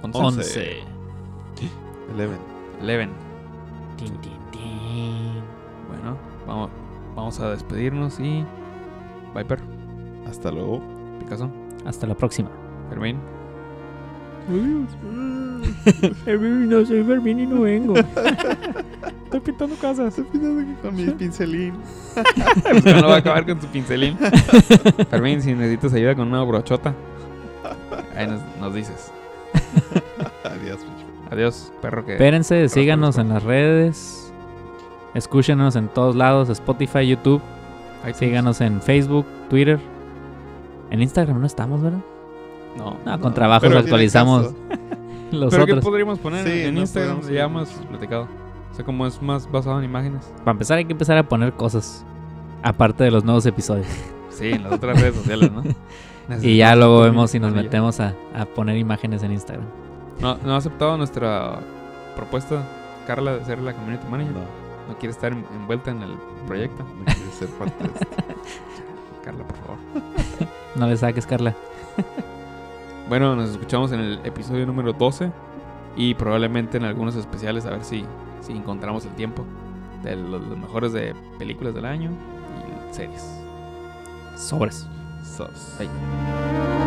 11. Once. 11. Eleven. 11. Tin, tin, tin. Bueno, vamos, vamos a despedirnos y... Viper, Hasta luego. Picasso, Hasta la próxima. Fermín. no soy Fermín y no vengo. Estoy pintando casas. Estoy pintando aquí con mi pincelín. Pues no va a acabar con su pincelín. Fermín, si necesitas ayuda con una brochota, ahí nos, nos dices. Adiós. Adiós, perro que... Espérense, síganos en las redes. Escúchenos en todos lados: Spotify, YouTube. iTunes. Síganos en Facebook, Twitter. En Instagram no estamos, ¿verdad? No. No, con trabajos Pero tiene actualizamos los ¿Pero qué otros. podríamos poner Sí, en no Instagram? podemos Ya hemos platicado. O sea, como es más basado en imágenes. Para empezar, hay que empezar a poner cosas. Aparte de los nuevos episodios. Sí, en las otras redes sociales, ¿no? Y ya luego vemos si nos metemos a, a poner imágenes en Instagram. No, no ha aceptado nuestra propuesta, Carla, de ser la community manager. No, No quiere estar en- envuelta en el proyecto. no quiere ser parte de esto. Carla, por favor. No le saques, Carla. Bueno, nos escuchamos en el episodio número 12 y probablemente en algunos especiales a ver si, si encontramos el tiempo de los, los mejores de películas del año y series. Sobres. Sos. Bye. No